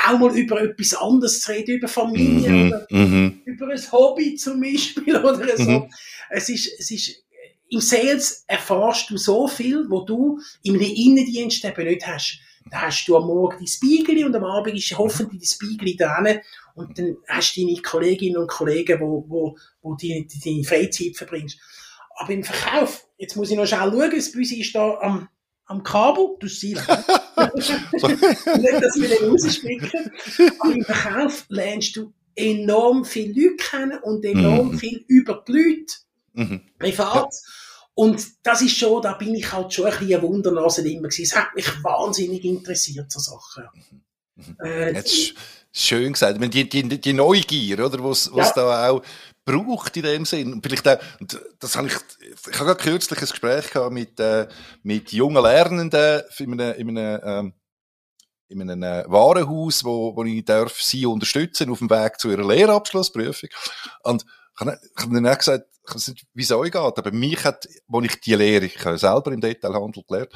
auch mal über etwas anderes zu reden, über Familie mhm, oder mhm. über ein Hobby zum Beispiel oder so. Mhm. Es ist, es ist, im Sales erfährst du so viel, wo du einem Innendienst eben nicht hast. Da hast du am Morgen die Spiegel und am Abend ist hoffentlich die Spiegel dran und dann hast du deine Kolleginnen und Kollegen, wo, wo, wo die, die, deine Freizeit verbringst. Aber im Verkauf, jetzt muss ich noch schnell schauen, das Büsi ist da am, am Kabel, du siehst Nicht, dass wir den rausspicken. Aber im Verkauf lernst du enorm viele Leute kennen und enorm mhm. viel über die Leute. Mhm. Privat. Ja. Und das ist schon, da bin ich halt schon ein bisschen eine Wundernase immer gewesen. Es hat mich wahnsinnig interessiert, so Sachen. Mhm. Äh, Jetzt schön gesagt. Die, die, die Neugier, oder, was, was ja. da auch braucht in dem Sinn. Vielleicht auch, und das habe ich, ich habe gerade kürzlich ein Gespräch gehabt mit, äh, mit jungen Lernenden in einem, in einem, ähm, in einem äh, Warenhaus, wo, wo ich darf sie unterstützen auf dem Weg zu ihrer Lehrabschlussprüfung. Und ich habe, ich habe dann auch gesagt, ich weiß nicht, wie es euch geht, aber mich hat, wo ich die Lehre, ich habe selber im Detailhandel gelernt,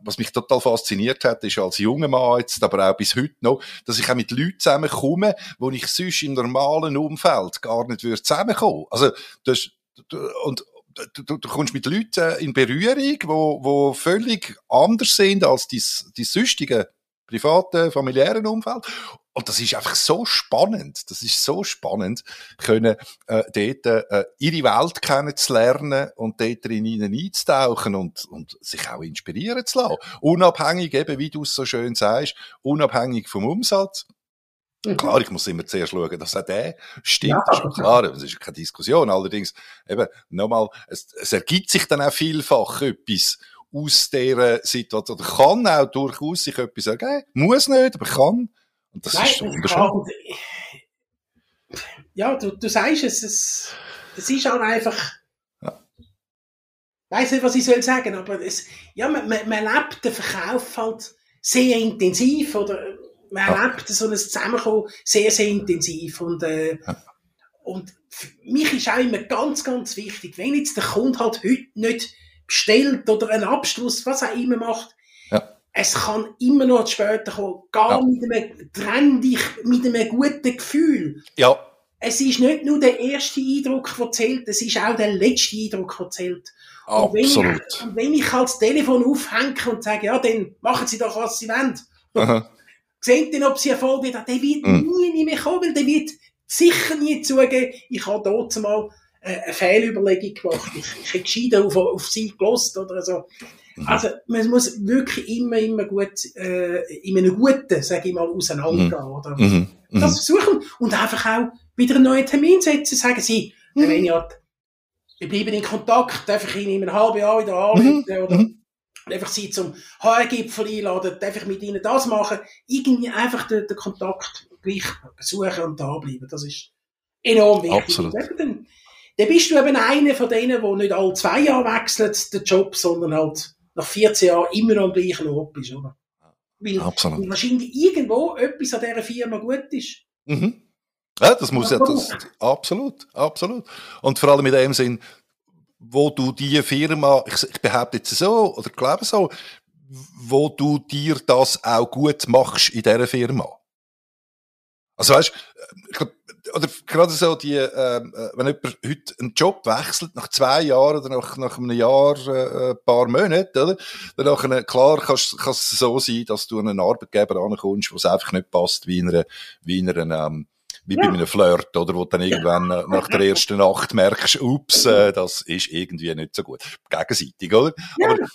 was mich total fasziniert hat, ist als junger Mann jetzt, aber auch bis heute noch, dass ich auch mit Leuten zusammenkomme, wo ich sonst im normalen Umfeld gar nicht würde zusammenkommen. Also, das, und, Du, du, du kommst mit Leuten in Berührung, wo, wo völlig anders sind als die, die süchtige privaten, familiären Umfeld. Und das ist einfach so spannend. Das ist so spannend, können äh, dort äh, ihre Welt kennenzulernen und dort in ihnen einzutauchen und, und sich auch inspirieren zu lassen. Unabhängig, eben wie du es so schön sagst, unabhängig vom Umsatz. Mhm. Klar, ich muss immer zuerst schauen, dass auch der stimmt. Ja. Das ist klar, das ist keine Diskussion. Allerdings, eben, nochmal, es, es ergibt sich dann auch vielfach etwas aus dieser Situation. Kann auch durchaus sich etwas ergeben. Muss nicht, aber kann. Und das Nein, ist wunderschön. Ja, du, du sagst es, es, es ist auch einfach, ja. weiß nicht, was ich soll sagen, aber es, ja, man, man, man lebt den Verkauf halt sehr intensiv oder man ja. erlebt so ein Zusammenkommen sehr, sehr intensiv und, äh, ja. und für mich ist auch immer ganz, ganz wichtig, wenn jetzt der Kunde halt heute nicht bestellt oder einen Abschluss, was auch immer macht, es kann immer noch später kommen, gar ja. mit einem, trenn dich mit einem guten Gefühl. Ja. Es ist nicht nur der erste Eindruck, der zählt, es ist auch der letzte Eindruck, der zählt. Absolut. Und wenn, ich, und wenn ich halt das Telefon aufhänge und sage, ja, dann machen Sie doch, was Sie wollen. Aha. Sehen dann, ob Sie Erfolg haben, der wird mhm. nie, nie mehr kommen, weil der wird sicher nie zugeben, ich habe dort mal eine Fehlüberlegung gemacht. Ich, ich hätte gescheiter auf, auf Sie gelost oder so. Mhm. Also man muss wirklich immer, immer gut, äh, in einem guten, sage ich mal, auseinandergehen. Mhm. Oder? Mhm. mhm. Das versuchen und einfach auch wieder einen neuen Termin setzen, sagen sie, mhm. wenn ja, wir bleiben in Kontakt, einfach in einem halben Jahr wieder anrufen mhm. oder einfach sie zum HR-Gipfel einladen, einfach mit ihnen das machen, irgendwie einfach den, den Kontakt gleich suchen und da bleiben. Das ist enorm wichtig. Absolut. Dann, bist du eben einer von denen, der nicht alle zwei Jahre wechselt, den Job, sondern halt nach 14 Jahren immer noch am gleichen Ort bist, oder? Weil, Absolut. weil wahrscheinlich irgendwo etwas an dieser Firma gut ist. Mhm. Ja, das muss ja, das, absolut, absolut. Und vor allem in dem Sinn, wo du die Firma, ich, ich behaupte jetzt so, oder glaube so, wo du dir das auch gut machst in dieser Firma. Also weißt, ich glaub, oder gerade so die, ähm, äh, wenn jemand heute einen Job wechselt, nach zwei Jahren oder nach, nach einem Jahr, äh, ein paar Monate, oder? Dann nachher, klar, kann es so sein, dass du an einen Arbeitgeber ankommst, wo es einfach nicht passt, wie in einer, wie in einer, ähm, wie ja. bei einem Flirt, oder wo du dann irgendwann ja. nach der ersten Nacht merkst, ups, äh, das ist irgendwie nicht so gut. Gegenseitig, oder? Ja, aber,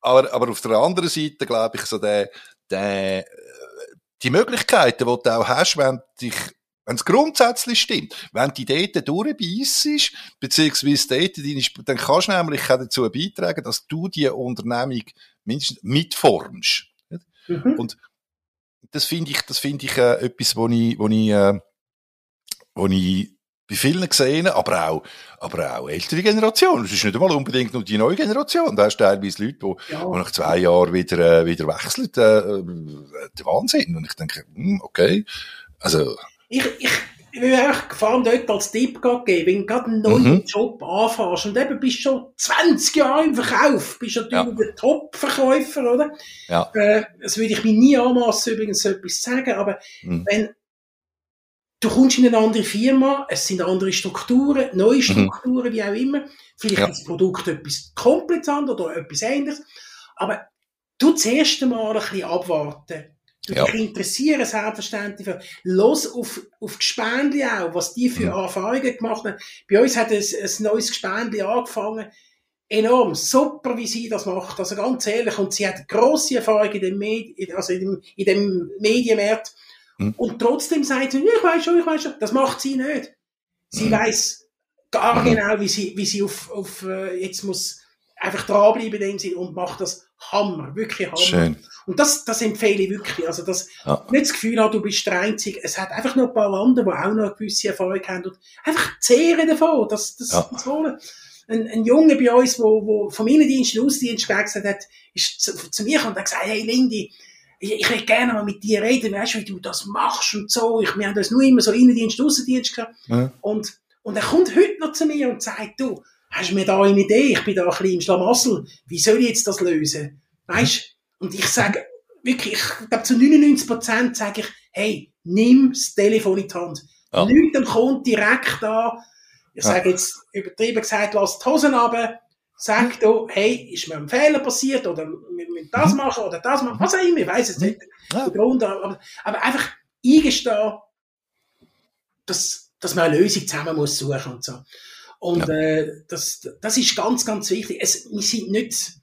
aber, aber auf der anderen Seite, glaube ich, so der, der, die Möglichkeiten, die du auch hast, wenn dich wenn es grundsätzlich stimmt, wenn die dort durchbeißt, beziehungsweise deine, dann kannst du nämlich auch dazu beitragen, dass du die Unternehmung mindestens mitformst. Mhm. Und das finde ich, das finde ich äh, etwas, wo ich, wo ich, äh, wo ich bei vielen gesehen, aber auch, aber auch ältere Generationen. Es ist nicht einmal unbedingt nur die neue Generation. Da hast du teilweise Leute, die, ja. die nach zwei Jahren wieder, äh, wieder wechseln. Äh, äh, der Wahnsinn. Und ich denke, hm, okay. Also, ich, ich, ich will einfach gefahren dort als Tipp geben, wenn du gerade einen neuen mhm. Job anfährst und eben bist schon 20 Jahre im Verkauf, bist natürlich ja. der Top-Verkäufer, oder? Ja. Äh, das würde ich mir nie anmassen, übrigens so etwas zu sagen, aber mhm. wenn du kommst in eine andere Firma, es sind andere Strukturen, neue mhm. Strukturen, mhm. wie auch immer, vielleicht ja. ist das Produkt etwas komplett anderes oder etwas ähnliches, aber du zuerst einmal ein bisschen abwarten Du ja. dich interessieren selbstverständlich für. Los auf, auf Gespendli auch, was die für mhm. Erfahrungen gemacht haben. Bei uns hat ein, ein neues Gespendli angefangen. Enorm, super, wie sie das macht. Also ganz ehrlich, und sie hat grosse Erfahrung in dem, Medi also in dem, in dem Medienmarkt. Mhm. Und trotzdem sagt sie, ich weiß schon, ich weiß schon. Das macht sie nicht. Sie mhm. weiß gar mhm. genau, wie sie, wie sie auf, auf äh, jetzt muss einfach dranbleiben in dem Sinn und macht das Hammer, wirklich Hammer. Schön. Und das, das empfehle ich wirklich. Also, dass ja. nicht das Gefühl hat, du bist der Einzige. Es hat einfach noch ein paar andere, die auch noch eine gewisse Erfahrung haben und einfach zehren davon, das, das, ja. das wollen. Ein, ein Junge bei uns, wo, wo vom Innendienst in den Außendienst gewechselt hat, ist zu, zu mir gekommen und hat gesagt, hey Lindy, ich, ich will gerne mal mit dir reden, weißt du, wie du das machst und so. Ich, wir haben das nur immer so Innendienst, Außendienst gehabt. Ja. Und, und er kommt heute noch zu mir und sagt, du, hast du mir da eine Idee? Ich bin da ein bisschen im Schlamassel. Wie soll ich jetzt das lösen? Weißt Und ich sage, wirklich, ich glaube, zu 99 Prozent sage ich, hey, nimm das Telefon in die Hand. Ja. Leute dem Kunden direkt an. Ich ja. sage jetzt, übertrieben gesagt, lass die Hosen runter. Sag du, hey, ist mir ein Fehler passiert oder wir müssen das mhm. machen oder das machen, was auch immer, ich weiß es nicht. Ja. Grund, aber, aber einfach eingestehen, dass, dass man eine Lösung zusammen muss suchen und so. Und ja. äh, das, das ist ganz, ganz wichtig. Es, wir sind nicht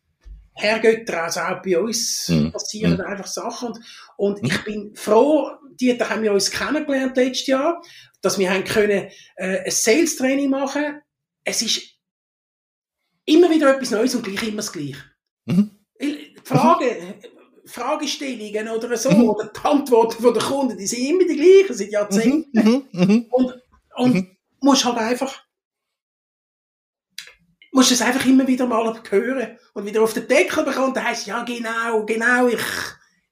Herrgötter, also auch bei uns mhm. passieren mhm. einfach Sachen. Und, und mhm. ich bin froh, die, da haben wir uns kennengelernt letztes Jahr, dass wir haben können äh, ein Sales-Training machen. Es ist immer wieder etwas Neues und gleich immer das Gleiche. Mhm. Frage, Fragestellungen oder so, mhm. oder die Antworten von der Kunden, die sind immer die gleichen, seit Jahrzehnten. Mhm. mhm. Und, und musst halt einfach musst es einfach immer wieder mal hören und wieder auf den Deckel bekommen. Da heisst ja genau, genau, ich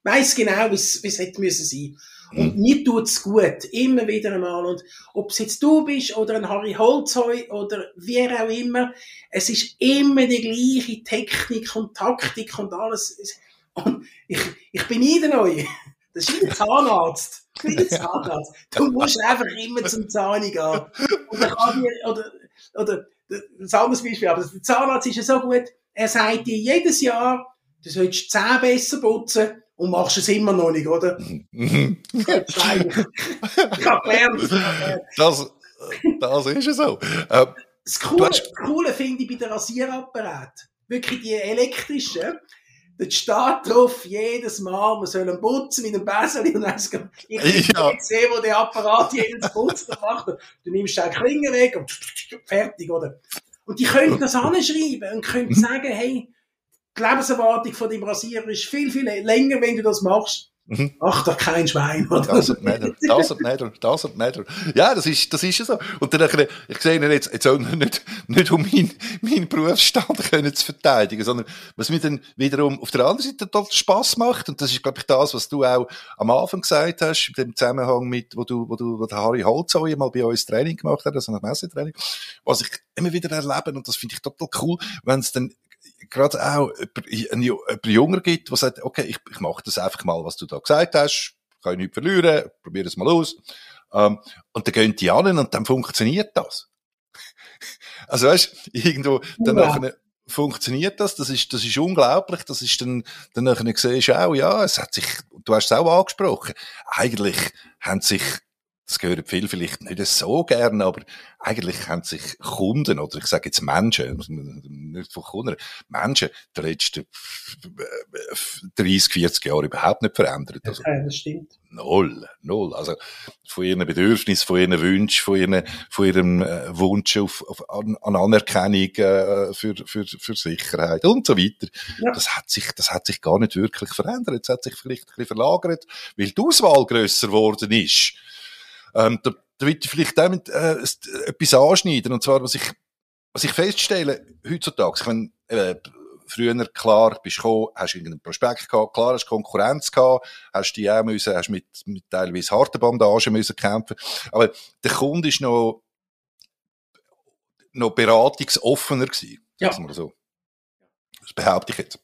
weiß genau, wie es hätte müssen sein. Und mhm. mir tut's gut, immer wieder einmal. Und ob es jetzt du bist oder ein Harry Holzheu oder wer auch immer, es ist immer die gleiche Technik und Taktik und alles. Und ich, ich der Neue. Das ist wie der Zahnarzt. Wie der Zahnarzt. Du musst einfach immer zum Zahn gehen. Und dann kann dir, oder, oder, ein anderes Beispiel, aber der Zahnarzt ist ja so gut, er sagt dir jedes Jahr, du sollst Zähne besser putzen und machst es immer noch nicht, oder? ich habe gelernt. Das, das ist ja so. Äh, das Coole, hast... Coole finde ich bei den Rasierapparat. Wirklich die elektrischen. Dort steht drauf, jedes Mal, man soll ihn putzen mit einem Besen und dann ich ja. sehe, wo der Apparat jedes Putzen macht. Du nimmst den Klinge weg und fertig, oder? Und die können das anschreiben und können mhm. sagen, hey, die Lebenserwartung von dem Rasierer ist viel, viel länger, wenn du das machst. Mhm. Ach, da kein Schwein, oder? Doesn't matter, doesn't matter, doesn't matter. Ja, das ist, das ist ja so. Und dann, ich sehe ihn jetzt, jetzt auch nicht, nicht um meinen, meinen Berufsstand können zu verteidigen, sondern was mir dann wiederum auf der anderen Seite total Spass macht, und das ist, glaube ich, das, was du auch am Anfang gesagt hast, in dem Zusammenhang mit, wo du, wo du, wo der Harry Holzow mal bei uns Training gemacht hat, also ein Messetraining, was ich immer wieder erlebe, und das finde ich total cool, wenn es dann gerade auch jemand Jünger gibt, der sagt, okay, ich, ich mache das einfach mal, was du da gesagt hast, kann ich nicht verlieren, probiere es mal aus. Ähm, und dann gehen die an und dann funktioniert das. Also weißt, irgendwo, dann ja. nachher, funktioniert das, das ist, das ist unglaublich, das ist dann, dann nachher siehst du auch, ja, es hat sich, du hast es auch angesprochen, eigentlich haben sich das gehört viel vielleicht nicht so gerne, aber eigentlich haben sich Kunden, oder ich sage jetzt Menschen, nicht von Kunden, Menschen die letzten 30, 40 Jahre überhaupt nicht verändert. Also, ja, das stimmt. Null, null. Also von ihren Bedürfnissen, von ihren Wünschen, von, ihren, von ihrem äh, Wunsch auf, auf, an, an Anerkennung äh, für, für, für Sicherheit und so weiter. Ja. Das, hat sich, das hat sich gar nicht wirklich verändert. Es hat sich vielleicht ein bisschen verlagert, weil die Auswahl grösser geworden ist. Ähm, da, da will ich vielleicht damit äh, etwas anschneiden. Und zwar, was ich, was ich feststelle, heutzutage, ich meine, äh, früher, klar, bist du gekommen, hast irgendeinen Prospekt gehabt, klar, hast Konkurrenz gehabt, hast die auch müssen, hast mit, mit teilweise harten Bandagen müssen kämpfen. Aber der Kunde ist noch, noch beratungsoffener gewesen. Ja. Mal so. Das behaupte ich jetzt.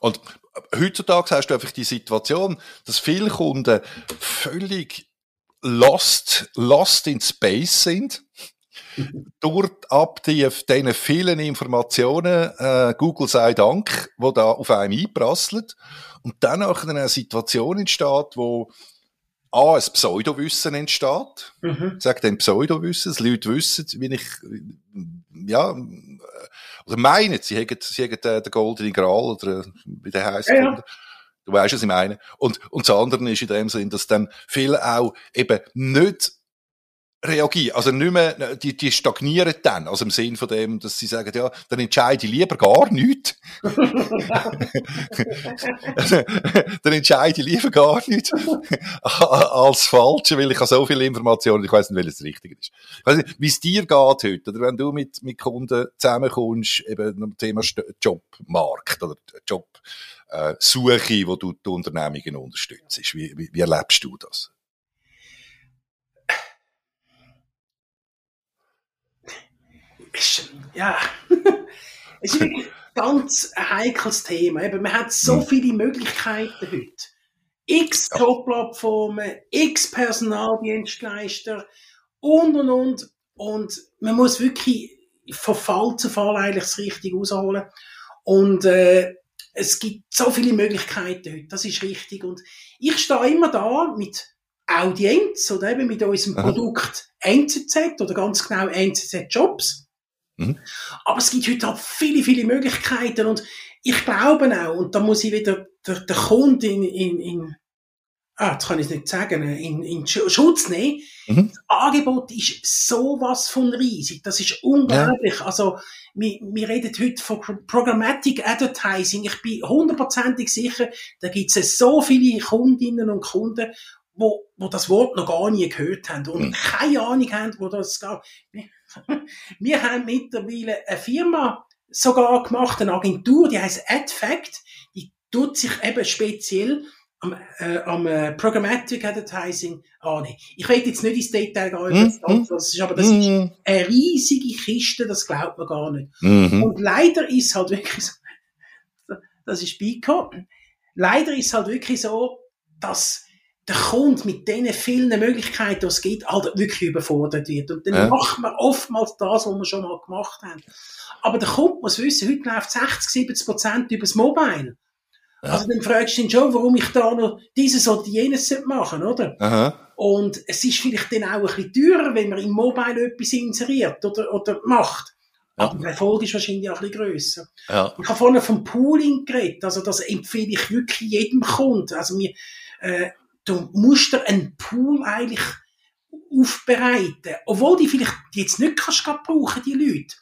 Und heutzutage hast du einfach die Situation, dass viele Kunden völlig lost, lost in space sind. Dort ab die, diesen vielen Informationen, äh, Google sei Dank, wo da auf einem einprasseln. Und dann auch eine Situation entsteht, wo A, ein Pseudowissen entsteht. Mhm. Ich sage dann Pseudowissen, dass Leute wissen, wie ich, ja, oder meinen, sie hätten, sie hätten den goldenen Gral, oder wie der heisst. Ja, ja. Du weißt, was ich meine. Und, und das andere ist in dem Sinn, dass dann viele auch eben nicht reagieren, also nicht mehr, die, die stagnieren dann, also im Sinn von dem, dass sie sagen, ja, dann entscheide ich lieber gar nichts. dann entscheide ich lieber gar nichts als falsche, weil ich habe so viele Informationen, ich weiß nicht, welches das Richtige ist. Ich nicht, wie es dir geht heute, oder wenn du mit, mit Kunden zusammenkommst, eben zum Thema Jobmarkt oder Job, äh, Suche, wo du die Unternehmungen unterstützt. Wie, wie, wie erlebst du das? Ja, es ist ein ganz heikles Thema. Eben, man hat so hm. viele Möglichkeiten heute. X Jobplattformen, X Personaldienstleister und und und. Und man muss wirklich von Fall zu Fall eigentlich das Richtige rausholen. Und äh, es gibt so viele Möglichkeiten heute, das ist richtig. Und ich stehe immer da mit Audienz oder eben mit unserem Aha. Produkt NZZ oder ganz genau NZZ Jobs. Mhm. Aber es gibt heute auch viele, viele Möglichkeiten und ich glaube auch, und da muss ich wieder den, den Kunden in, in, in ah, jetzt kann ich es nicht sagen, in, in Schutz nehmen. Mhm. Das Angebot ist sowas von riesig. Das ist unglaublich. Ja. Also, wir, wir reden heute von Programmatic Advertising. Ich bin hundertprozentig sicher, da gibt es so viele Kundinnen und Kunden, wo, wo das Wort noch gar nie gehört haben und mhm. keine Ahnung haben, wo das geht. Wir, wir haben mittlerweile eine Firma sogar gemacht, eine Agentur, die heißt AdFact, die tut sich eben speziell am, äh, am äh, Programmatic Advertising annehmen. Ich will jetzt nicht ins Detail gehen, mm, das ist, aber das mm. ist mhm. eine riesige Kiste, das glaubt man gar nicht. Mm. Und leider ist halt wirklich so, das ist Bico, leider ist halt wirklich so, dass der Kunde mit den vielen Möglichkeiten, die es gibt, halt wirklich überfordert wird. Und dann ja. macht man oftmals das, was wir schon mal gemacht haben. Aber der Kunde muss wissen, heute läuft 60, 70 Prozent übers Mobile. Ja. Also dann fragst du ihn schon, warum ich da noch dieses oder jenes machen oder? Aha. Und es ist vielleicht dann auch ein bisschen teurer, wenn man im Mobile etwas inseriert oder, oder macht. Ja. Aber der Erfolg ist wahrscheinlich auch ein bisschen grösser. Ja. Ich habe vorhin vom Pooling geredet, also das empfehle ich wirklich jedem Kunden. Also wir, äh, du musst dir einen Pool eigentlich aufbereiten, obwohl die vielleicht jetzt nicht kannst brauchen, die Leute.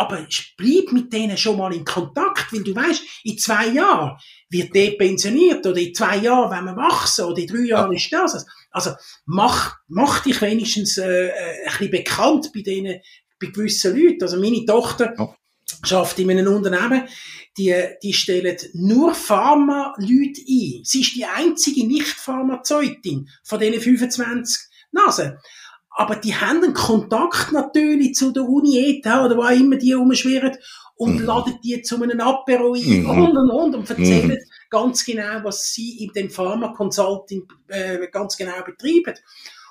Aber bleib mit denen schon mal in Kontakt, weil du weißt, in zwei Jahren wird der pensioniert oder in zwei Jahren wenn wir wachsen oder in drei Jahren ja. ist das. Also mach, mach dich wenigstens äh, äh, ein bisschen bekannt bei denen, bei gewissen Leuten. Also meine Tochter ja. schafft in einem Unternehmen, die, die stellen nur Pharma-Leute ein. Sie ist die einzige Nicht-Pharmazeutin von diesen 25 Nasen. Aber die haben einen Kontakt natürlich zu der Uni ETH oder wo auch immer die rumschwirren und mhm. laden die zu einem Apero ein mhm. und und und und erzählen mhm. ganz genau, was sie in dem Pharma Consulting äh, ganz genau betreiben.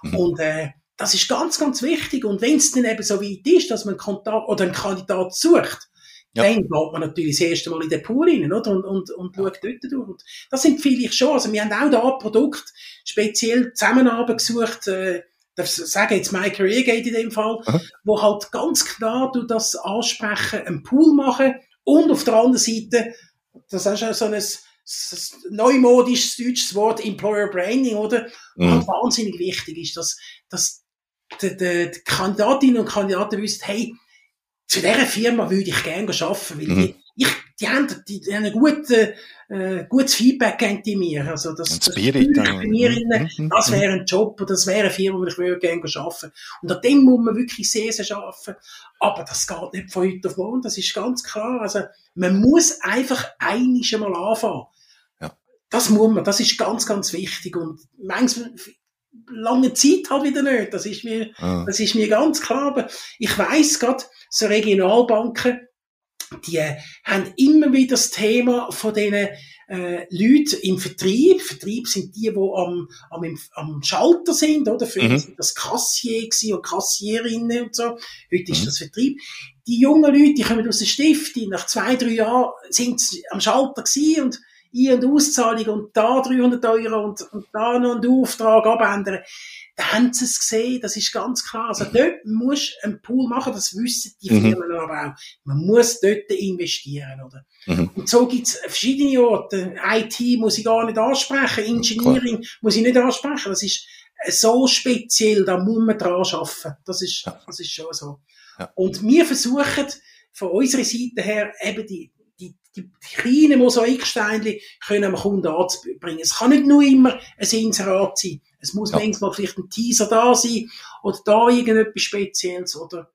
Mhm. Und äh, das ist ganz, ganz wichtig. Und wenn es dann eben so weit ist, dass man einen Kontakt oder einen Kandidat sucht, ja. dann geht man natürlich das erste Mal in den Pool rein, oder? Und, und, und schaut dort durch. Und das empfehle ich schon. Also wir haben auch da ein Produkt speziell Zusammenarbeit gesucht, äh, darf sagen jetzt My Career Gate in dem Fall, Aha. wo halt ganz klar du das ansprechen, einen Pool machen und auf der anderen Seite, das ist ja so ein, neumodisches deutsches Wort Employer Branding, oder? Mhm. Was wahnsinnig wichtig ist, dass, dass die, die, die Kandidatinnen und Kandidaten wissen, hey, zu dieser Firma würde ich gerne arbeiten, weil mhm. die, ich, die haben, die, die haben ein gutes, äh, gutes Feedback gegeben die mir. Also, das, das Spirit, das, bei mir mhm. mhm. das wäre ein Job, oder das wäre eine Firma, wo ich würde gerne arbeiten. Und an dem muss man wirklich sehr, sehr arbeiten. Aber das geht nicht von heute auf morgen, das ist ganz klar. Also, man muss einfach einiges mal anfangen. Ja. Das muss man, das ist ganz, ganz wichtig. Und manchmal, lange Zeit halt wieder nicht. Das ist mir, ah. das ist mir ganz klar. Aber ich weiss gerade, so Regionalbanken, die haben immer wieder das Thema von diesen äh, Leuten im Vertrieb. Vertrieb sind die, die am, am, am Schalter sind, oder? Früher mhm. sind das Kassier und Kassierinnen und so. Heute ist mhm. das Vertrieb. Die jungen Leute, die kommen aus der Stiftung. Nach zwei, drei Jahren sind am Schalter gewesen und Ein- und Auszahlung und da 300 Euro und, und da noch einen Auftrag abändern haben sie es gesehen, das ist ganz klar. Also dort musst du einen Pool machen, das wissen die mhm. Firmen mhm. aber auch. Man muss dort investieren, oder? Mhm. Und so gibt's verschiedene Orte. IT muss ich gar nicht ansprechen, Engineering Klar. muss ich nicht ansprechen. Das ist so speziell, da muss man dran arbeiten. Das ist, ja. das ist schon so. Ja. Und wir versuchen von unserer Seite her eben die, die, kleinen Mosaiksteinchen können am Kunden anzubringen. Es kann nicht nur immer ein Inserat sein. Es muss ja. manchmal vielleicht ein Teaser da sein oder da irgendetwas Spezielles oder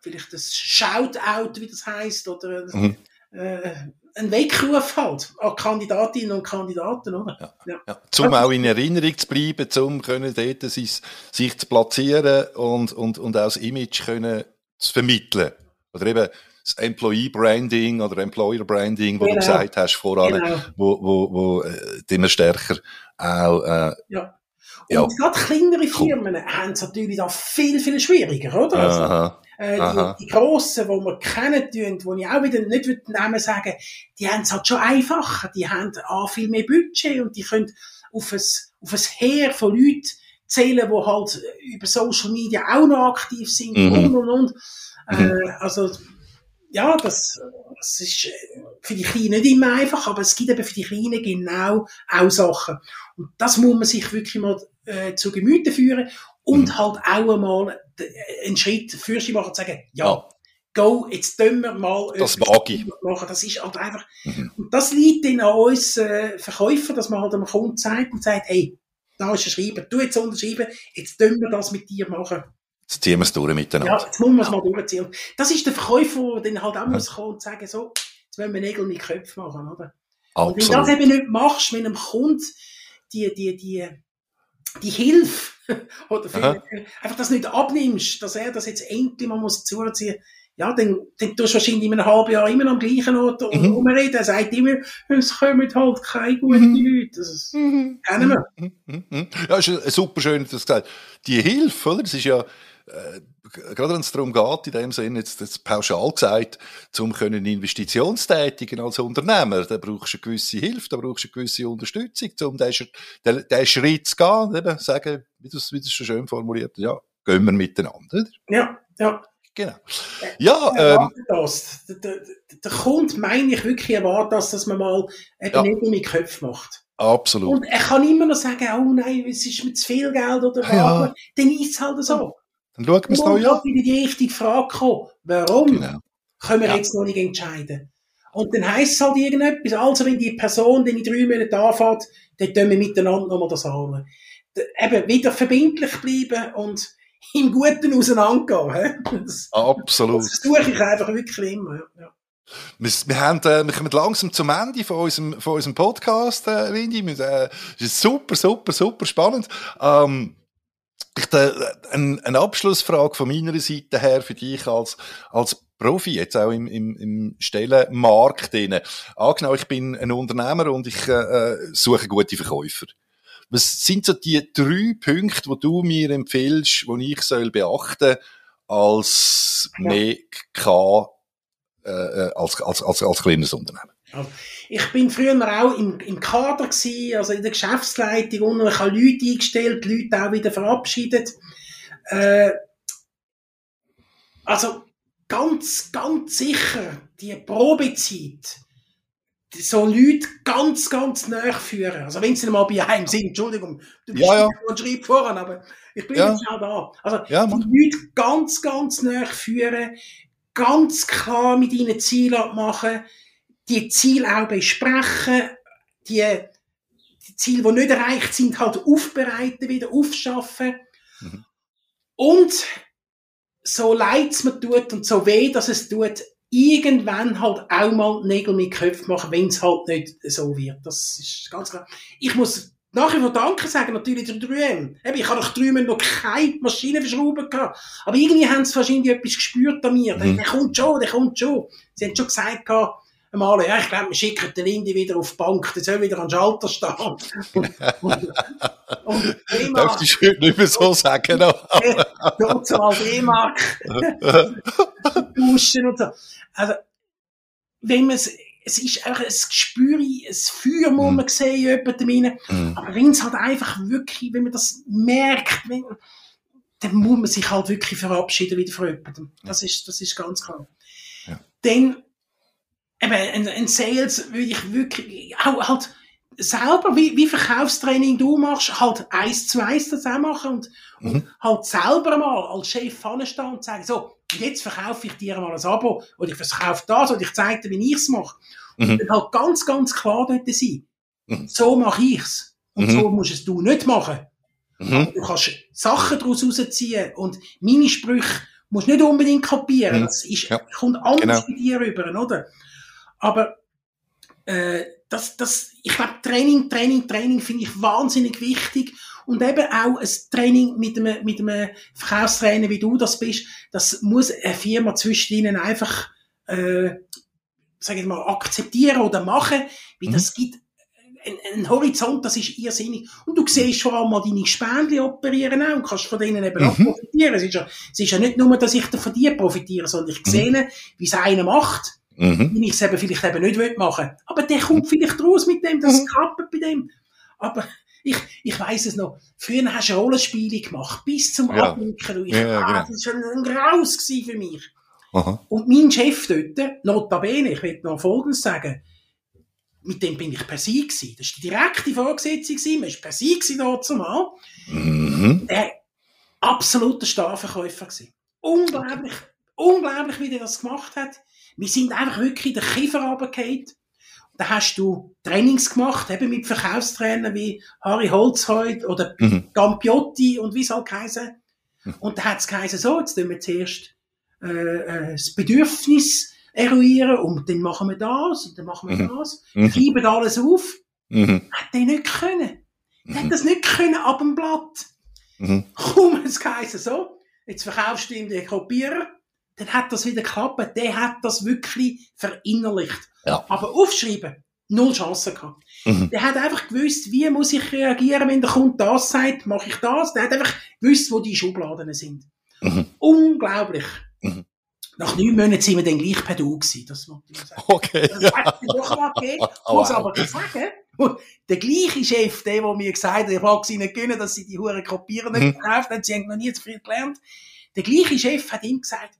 vielleicht ein Shoutout, wie das heißt, oder mhm. äh, ein Weckruf halt an Kandidatinnen und Kandidaten, oder? Ja. Ja. ja. Zum auch in Erinnerung zu bleiben, zum können dort sich, sich zu platzieren und, und, und auch das Image können zu vermitteln. Oder eben das Employee Branding oder Employer Branding, wo genau. du gesagt hast voran, genau. wo, wo, wo äh, immer stärker auch äh, ja. Und ja. gerade kleinere Firmen cool. haben es natürlich da viel, viel schwieriger, oder? Also, Aha. Äh, die, die grossen, die wir kennen, wo ich auch wieder nicht den Namen sagen die haben es halt schon einfacher. Die haben auch viel mehr Budget und die können auf ein, auf ein Heer von Leuten zählen, die halt über Social Media auch noch aktiv sind mhm. und und und. Mhm. Äh, also, ja, das, das ist für die Kleinen nicht immer einfach, aber es gibt eben für die Kleinen genau auch Sachen. Und das muss man sich wirklich mal äh, zu Gemüte führen und mhm. halt auch einmal einen Schritt für sich machen und sagen, ja, ja. go, jetzt tun wir mal das mag ich. machen. Das ist halt einfach, mhm. und das liegt dann an uns äh, Verkäufer, dass man halt dem Kunden sagt und sagt, hey, da ist ein Schreiber, du jetzt unterschreiben, jetzt tun wir das mit dir machen. Jetzt ziehen wir es durch miteinander. Ja, jetzt muss man es mal durchziehen. Das ist der Verkäufer, der dann halt auch ja. muss kommen und sagen, so, jetzt wollen wir Nägel mit Köpfen machen, oder? Absolut. Und wenn du das eben nicht machst mit einem Kunden, die, die, die, die Hilfe, oder einfach das nicht abnimmst, dass er das jetzt endlich mal muss zuziehen ja, dann, dann tust du wahrscheinlich in einem halben Jahr immer am gleichen Ort mhm. rumreden. Er sagt immer, es kommen halt keine guten mhm. Leute. Das mhm. kennen wir. Mhm. Mhm. Ja, ist super schön, dass du gesagt Die Hilfe, oder? Das ist ja, äh, gerade wenn es darum geht, in dem Sinne, jetzt, jetzt pauschal gesagt, zum können Investitionstätigen als Unternehmer, da brauchst du eine gewisse Hilfe, da brauchst du eine gewisse Unterstützung, um diesen, Schritt zu gehen, eben, sagen, wie du es schon schön formuliert ja, gehen wir miteinander, oder? Ja, ja. Genau. Ja, ähm, das. Der, der, der Kunde, meine ich wirklich, erwartet das, dass man mal eben ja. nicht nur mit Köpfen macht. Absolut. Und er kann immer noch sagen, oh nein, es ist mir zu viel Geld oder was. Ja. Dann ist es halt so. Dann schauen wir es noch an. wieder die richtige Frage kommen. Warum genau. können wir ja. jetzt noch nicht entscheiden? Und dann heisst es halt irgendetwas. Also, wenn die Person, die in drei Monaten anfängt, dann tun wir miteinander nochmal das an. Eben, wieder verbindlich bleiben und im Guten auseinandergehen. Das, Absolut. Das versuche ich einfach wirklich immer. Ja. Wir, wir, haben, äh, wir kommen langsam zum Ende von unserem, von unserem Podcast, äh, Lindy. Äh, ist super, super, super spannend. Ähm, ich, äh, eine, eine Abschlussfrage von meiner Seite her für dich als, als Profi, jetzt auch im, im, im Stellenmarkt. Angenommen, ich bin ein Unternehmer und ich äh, äh, suche gute Verkäufer. Was sind so die drei Punkte, die du mir empfiehlst, die ich soll beachten als ja. mehr K, äh, äh, als, als, als, als kleines Unternehmen? Also, ich bin früher auch im, im Kader gewesen, also in der Geschäftsleitung, und ich habe Leute eingestellt, Leute auch wieder verabschiedet. Äh, also, ganz, ganz sicher, die Probezeit, so Leute ganz, ganz nahe führen. Also wenn sie mal bei einem sind, Entschuldigung, du bist ja, ja. und schreib voran, aber ich bin Ja. jetzt auch da. Also Ja, die. Leute ganz, ganz nahe führen, ganz klar mit ihnen Ziele abmachen, die Ziele auch besprechen, die, die Ziele, die nicht erreicht sind, halt aufbereiten, wieder aufschaffen. Mhm. Und so leid es mir tut und so weh, dass es tut, irgendwann halt auch mal Nägel mit Köpfen machen, wenn es halt nicht so wird. Das ist ganz klar. Ich muss nachher vor Danke sagen, natürlich der 3M. Eben, ich habe doch 3M noch keine Maschine verschrauben gehabt. Aber irgendwie haben sie wahrscheinlich etwas gespürt an mir. Der, Mhm. der kommt schon, der kommt schon. Sie haben schon gesagt gehabt, einmal, ja, ich glaube, wir schicken den Lindy wieder auf die Bank, der soll wieder an den Schalter stehen. Und, und, und D-Mark, Darfst du heute nicht mehr so sagen? aber- dort mal D-Mark duschen und so. Also, wenn man es, es ist einfach ein Gespür, ein Feuer, muss man sehen, in jemandem rein. Mhm. Aber wenn es halt einfach wirklich, wenn man das merkt, wenn, dann muss man sich halt wirklich verabschieden wieder von jemandem. Das ist, das ist ganz klar. Ja. Dann, eben, ein, ein Sales würde ich wirklich, auch halt, selber, wie, wie Verkaufstraining du machst, halt eins zu eins das auch machen und, und Mhm. halt selber mal als Chef vorstehen und sagen, so, und jetzt verkaufe ich dir mal ein Abo, oder ich verkaufe das, oder ich zeige dir, wie ich's mache. Mhm. Und dann halt ganz, ganz klar dort sein. Mhm. So mache ich's. Und Mhm. so musst es du nicht machen. Mhm. Du kannst Sachen daraus rausziehen und meine Sprüche musst du nicht unbedingt kopieren. Mhm. Das ist, Ja. kommt anders Genau. bei dir rüber, oder? Aber äh, das, das, ich glaube, Training, Training, Training finde ich wahnsinnig wichtig. Und eben auch ein Training mit einem, mit einem Verkaufstrainer, wie du das bist, das muss eine Firma zwischen ihnen einfach, äh, sag ich mal, akzeptieren oder machen, weil Mhm. das gibt ein, ein Horizont, das ist irrsinnig. Und du siehst vor allem mal deine Spendli operieren auch und kannst von denen eben auch Mhm. profitieren. Es ist, ja, es ist ja nicht nur, dass ich von dir profitiere, sondern ich sehe, wie es einer macht Mhm. ich es eben vielleicht eben nicht will machen Aber der kommt vielleicht raus mit dem, das Mhm. klappt bei dem. Aber ich, ich weiss es noch. Früher hast du Rollenspiele gemacht, bis zum Ja. Abwinken. Und Ich, Ja, ja, ah, genau. Das war ein Graus für mich. Aha. Und mein Chef dort, notabene, ich will noch Folgendes sagen, mit dem bin ich per Sie gewesen. Das war die direkte Vorgesetzte gewesen, man war per gewesen dort zumal. Mhm. Der absoluter Starverkäufer gewesen. Unglaublich, unglaublich, wie der das gemacht hat. Wir sind einfach wirklich in den Kiefer runtergefallen. Da hast du Trainings gemacht, eben mit Verkaufstrainern wie Harry Holzheut oder Mhm. Gampiotti und wie es halt geheißen. Mhm. Und da hat es geheißen, so, jetzt tun wir zuerst äh, äh, das Bedürfnis eruieren und dann machen wir das und dann machen wir Mhm. das. Mhm. Schreiben alles auf. Mhm. Hat der nicht können. Der hat das nicht können ab dem Blatt. Mhm. Komm, es geheißen so, jetzt verkaufst du ihm den Kopierer, dann hat das wieder geklappt. Der hat das wirklich verinnerlicht. Ja. Aber aufschreiben, null Chance gehabt. Mhm. Der hat einfach gewusst, wie muss ich reagieren, wenn der Kunde das sagt, mache ich das. Der hat einfach gewusst, wo die Schubladen sind. Mhm. Unglaublich. Mhm. Nach neun Monaten sind wir dann gleich per Du gewesen, das wollte ich sagen. Okay. Das hat mir doch mal gegeben. Ich muss aber sagen, der gleiche Chef, der, der mir gesagt hat, ich mag sie nicht gönnen, dass sie die Huren Kopieren nicht Mhm. verkauft haben, sie haben noch nie zu viel gelernt. Der gleiche Chef hat ihm gesagt,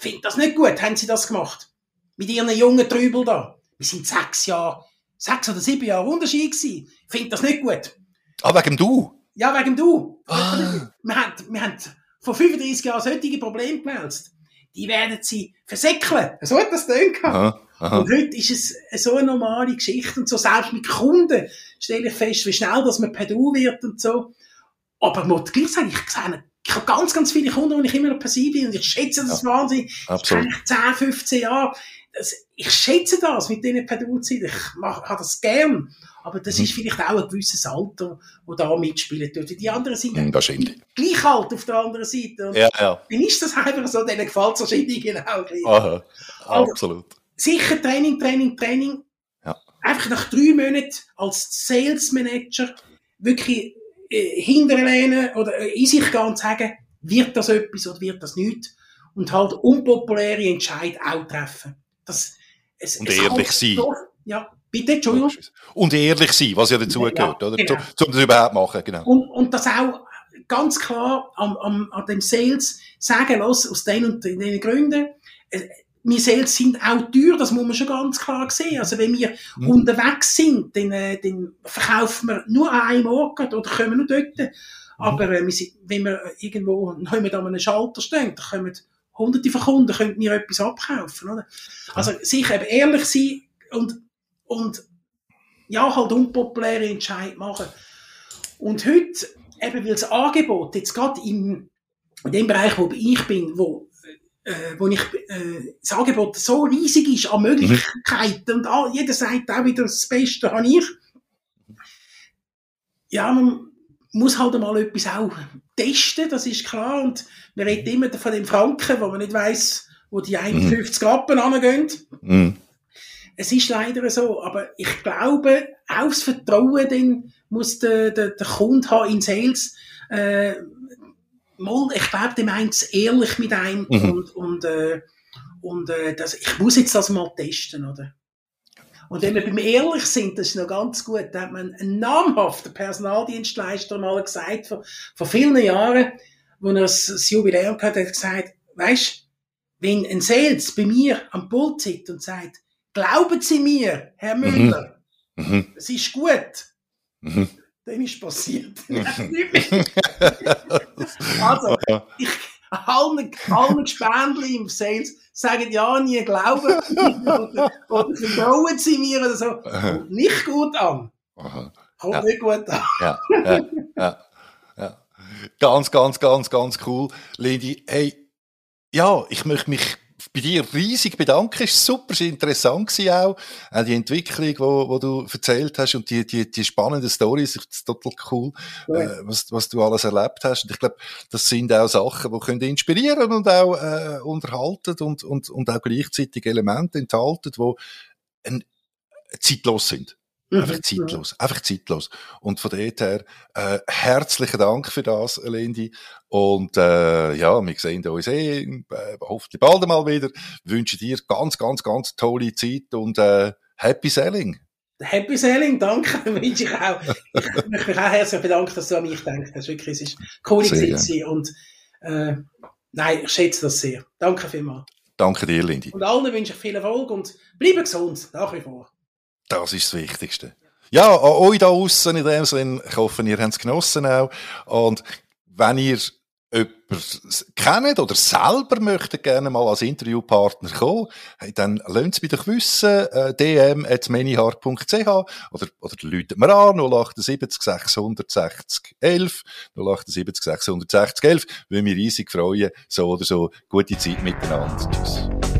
find das nicht gut, haben sie das gemacht. Mit ihren jungen Trübel da. Wir sind sechs Jahre, sechs oder sieben Jahre Unterschied gewesen. Find das nicht gut. Ah, wegen du? Ja, wegen du. Ah. Wir haben, wir haben vor 35 Jahren solche Probleme gemeldet. Die werden sie versäckeln. So hat das gedacht. Aha. Aha. Und heute ist es so eine normale Geschichte und so, selbst mit Kunden stelle ich fest, wie schnell dass man per Du wird und so. Aber ich muss gleich sagen, ich sehe, ich habe ganz, ganz viele Kunden, wo ich immer noch per Sie bin und ich schätze das wahnsinnig. Das Absolut. kenne ich 10, 15 Jahre. Das, ich schätze das mit denen per Du zu sein. Ich mache, habe das gern. Aber das Mhm. ist vielleicht auch ein gewisses Alter, das da mitspielen tut. Die anderen sind Mhm, gleich alt auf der anderen Seite. Und Ja, ja. dann ist das einfach so, denen gefällt es wahrscheinlich genau gleich. Aha. Absolut. sicher Training, Training, Training. Ja. Einfach nach drei Monaten als Sales Manager wirklich äh, hinterlehnen oder äh, in sich gehen und sagen, wird das etwas oder wird das nicht? Und halt unpopuläre Entscheid auch treffen. Das, es, und es ehrlich sein. So, ja, bitte, Entschuldigung. Und ehrlich sein, was ja dazugehört, ja, oder? Genau. Um, um das überhaupt machen, genau. Und, und das auch ganz klar am, am, an dem Sales sagen, los, aus den und den Gründen, wir Sales sind auch teuer, das muss man schon ganz klar sehen. Also wenn wir mhm. unterwegs sind, dann, äh, dann verkaufen wir nur an einem Ort oder kommen nur dort. Mhm. Aber äh, wir sind, wenn wir irgendwo noch mit an einem Schalter stehen, dann kommen hunderte von Kunden, können mir etwas abkaufen. Oder? Also sich eben ehrlich sein und, und ja, halt unpopuläre Entscheid machen. Und heute, eben weil das Angebot jetzt gerade in, in dem Bereich, wo ich bin, wo äh, wo ich, äh, das Angebot so riesig ist an Möglichkeiten mhm. und all, jeder sagt auch wieder, das Beste habe ich. Ja, man muss halt mal etwas auch testen, das ist klar. Und man redet immer von den Franken, wo man nicht weiß, wo die 51 mhm. Rappen angehen. Mhm. Es ist leider so, aber ich glaube, auch das Vertrauen den muss der, der, der Kunde haben in Sales. Äh, mal, ich glaube, der meint es ehrlich mit einem mhm. und, und, äh, und äh, das, ich muss jetzt das mal testen, oder? Und wenn wir beim ehrlich sind, das ist noch ganz gut, da hat man einen namhaften Personaldienstleister mal gesagt, vor, vor vielen Jahren, wo er das, Jubiläum hatte, hat gesagt, weisst, wenn ein Sales bei mir am Pult sitzt und sagt, glauben Sie mir, Herr mhm. Müller, mhm. es ist gut, mhm dann ist passiert. also, ich, allen, allen Gespendli im Sales sagen ja nie glauben oder, oder vertrauen sie mir oder so. Kommt nicht gut an. Kommt ja. nicht gut an. ja, ja, ja, ja. Ganz, ganz, ganz, ganz cool. Lady, hey, ja, ich möchte mich bei dir riesig bedanken. War super, war interessant gewesen auch. Auch die Entwicklung, wo, wo du erzählt hast und die, die, die spannenden Stories. Finde total cool, ja. äh, was, was du alles erlebt hast. Und ich glaube, das sind auch Sachen, die können inspirieren und auch äh, unterhalten und, und, und auch gleichzeitig Elemente enthalten, die ein, zeitlos sind. Einfach mhm. zeitlos. Einfach zeitlos. Und von dort her, äh, herzlichen Dank für das, Lindy. Und, äh, ja, wir sehen uns eh, äh, hoffentlich bald einmal wieder. Wünsche dir ganz, ganz, ganz tolle Zeit und, äh, Happy Selling. Happy Selling, danke, wünsche ich auch. Ich möchte mich auch herzlich bedanken, dass du an mich denkst. Das ist wirklich, es ist coole Zeit und, äh, nein, ich schätze das sehr. Danke vielmals. Danke dir, Lindy. Und allen wünsche ich viel Erfolg und bleibe gesund, nach wie vor. Das ist das Wichtigste. Ja, an euch da aussen in dem Sinn, ich hoffe, ihr habt es genossen auch. Und wenn ihr jemanden kennt oder selber möchtet gerne mal als Interviewpartner kommen, dann lasst es mich doch wissen, äh, dm.manyhard.ch oder, oder läutet mir an, 078 660 11, 078 660 11, würde mich riesig freuen, so oder so, gute Zeit miteinander. Tschüss.